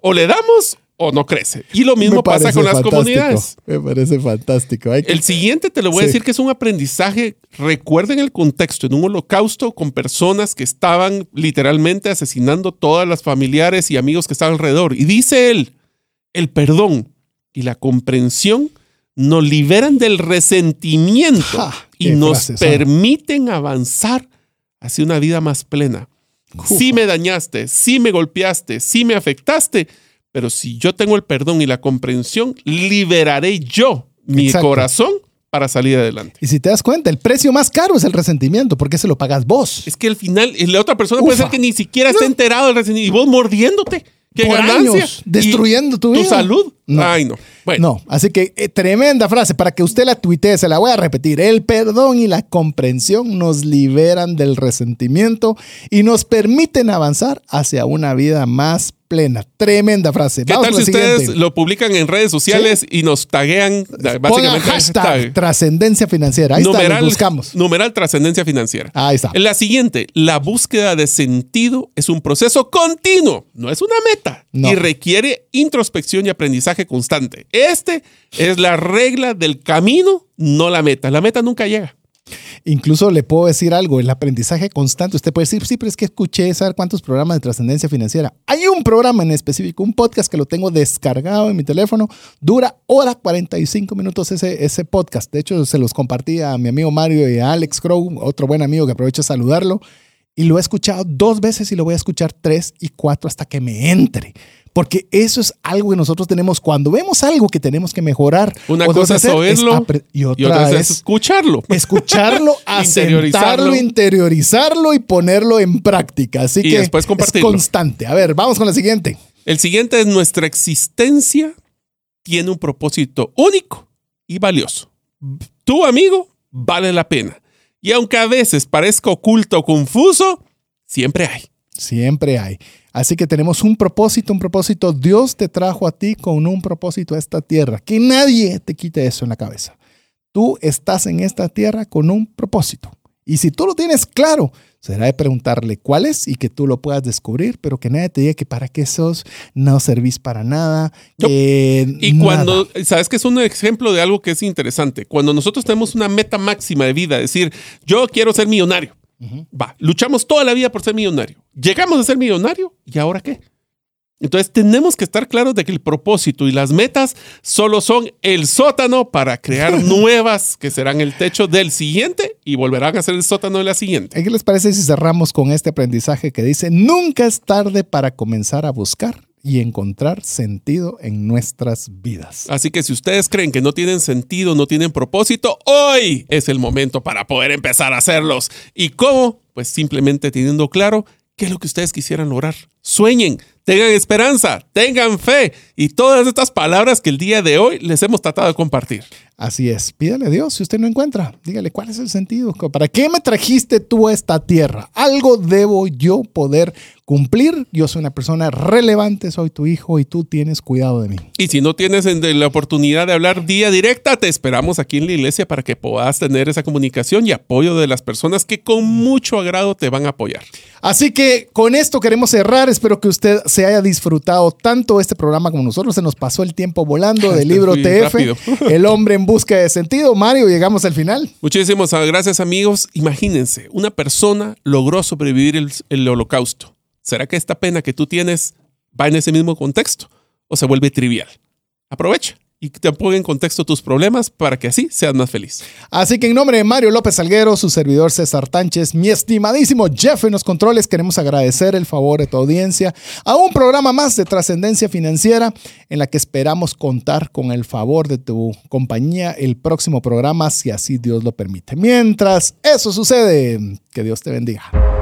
o le damos o no crece. Y lo mismo pasa con las comunidades. Me parece fantástico. Que- El siguiente te lo voy a decir que es un aprendizaje. Recuerden el contexto, en un holocausto con personas que estaban literalmente asesinando todas las familiares y amigos que estaban alrededor. Y dice él, el perdón y la comprensión nos liberan del resentimiento Ja, y nos frase permiten avanzar hacia una vida más plena. sí me dañaste, sí me golpeaste, sí me afectaste, pero si yo tengo el perdón y la comprensión, liberaré yo mi Exacto. corazón para salir adelante. Y si te das cuenta, el precio más caro es el resentimiento, porque se lo pagas vos. Es que al final, la otra persona puede ser que ni siquiera esté enterado del resentimiento y vos mordiéndote. ¡Qué Por ganancia! años, destruyendo ¿Y tu vida. salud? No. Ay, no. Bueno, No, así que eh, tremenda frase para que usted la tuitee, se la voy a repetir. El perdón y la comprensión nos liberan del resentimiento y nos permiten avanzar hacia una vida más plena. Tremenda frase. ¿qué Vamos tal si ustedes siguiente. lo publican en redes sociales y nos taguean da- Pongan básicamente hashtag, hashtag, trascendencia financiera. Ahí está, lo buscamos. numeral trascendencia financiera. Ahí está. La siguiente, la búsqueda de sentido es un proceso continuo, no es una meta No. y requiere introspección y aprendizaje constante. Este es la regla del camino, no la meta. La meta nunca llega. Incluso le puedo decir algo, el aprendizaje constante. Usted puede decir, sí, pero es que escuché, ¿saber cuántos programas de trascendencia financiera? Hay un programa en específico, un podcast que lo tengo descargado en mi teléfono. Dura hora 45 minutos ese, ese podcast. De hecho, se los compartí a mi amigo Mario y a Alex Crow, otro buen amigo que aprovecho a saludarlo. Y lo he escuchado dos veces y lo voy a escuchar tres y cuatro hasta que me entre. Porque eso es algo que nosotros tenemos cuando vemos algo que tenemos que mejorar. Una cosa es oírlo y otra, y otra es es escucharlo. escucharlo, Interiorizarlo. asentarlo, interiorizarlo y ponerlo en práctica. Así Y que después es constante. A ver, vamos con la siguiente. El siguiente es nuestra existencia tiene un propósito único y valioso. Tu amigo vale la pena. Y aunque a veces parezca oculto o confuso, siempre hay. Siempre hay. Así que tenemos un propósito, un propósito. Dios te trajo a ti con un propósito a esta tierra. Que nadie te quite eso en la cabeza. Tú estás en esta tierra con un propósito. Y si tú lo tienes claro, será de preguntarle cuál es y que tú lo puedas descubrir, pero que nadie te diga que para qué sos, no servís para nada. No. Y nada. cuando, ¿sabes que es un ejemplo de algo que es interesante? Cuando nosotros tenemos una meta máxima de vida, decir, yo quiero ser millonario. Va, luchamos toda la vida por ser millonario. Llegamos a ser millonario y ahora qué? Entonces tenemos que estar claros de que el propósito y las metas solo son el sótano para crear nuevas que serán el techo del siguiente y volverán a ser el sótano de la siguiente. ¿Qué les parece si cerramos con este aprendizaje que dice, nunca es tarde para comenzar a buscar y encontrar sentido en nuestras vidas? Así que si ustedes creen que no tienen sentido, no tienen propósito, hoy es el momento para poder empezar a hacerlos. ¿Y cómo? Pues simplemente teniendo claro qué es lo que ustedes quisieran lograr. Sueñen, tengan esperanza, tengan fe y todas estas palabras que el día de hoy les hemos tratado de compartir. Así es, pídale a Dios si usted no encuentra. Dígale, ¿cuál es el sentido? ¿Para qué me trajiste tú a esta tierra? Algo debo yo poder cumplir. Yo soy una persona relevante, soy tu hijo y tú tienes cuidado de mí. Y si no tienes la oportunidad de hablar día directa, te esperamos aquí en la iglesia para que puedas tener esa comunicación y apoyo de las personas que con mucho agrado te van a apoyar. Así que con esto queremos cerrar. Espero que usted se haya disfrutado tanto este programa como nosotros. Se nos pasó el tiempo volando del libro TF, rápido. El hombre en busca de sentido. Mario, llegamos al final. Muchísimas gracias amigos. Imagínense, una persona logró sobrevivir el, el holocausto. ¿Será que esta pena que tú tienes va en ese mismo contexto o se vuelve trivial? Aprovecha y te ponga en contexto tus problemas para que así seas más feliz. Así que en nombre de Mario López Salguero, su servidor César Tánchez, mi estimadísimo Jeff en los controles, queremos agradecer el favor de tu audiencia a un programa más de trascendencia financiera en la que esperamos contar con el favor de tu compañía el próximo programa, si así Dios lo permite. Mientras eso sucede, que Dios te bendiga.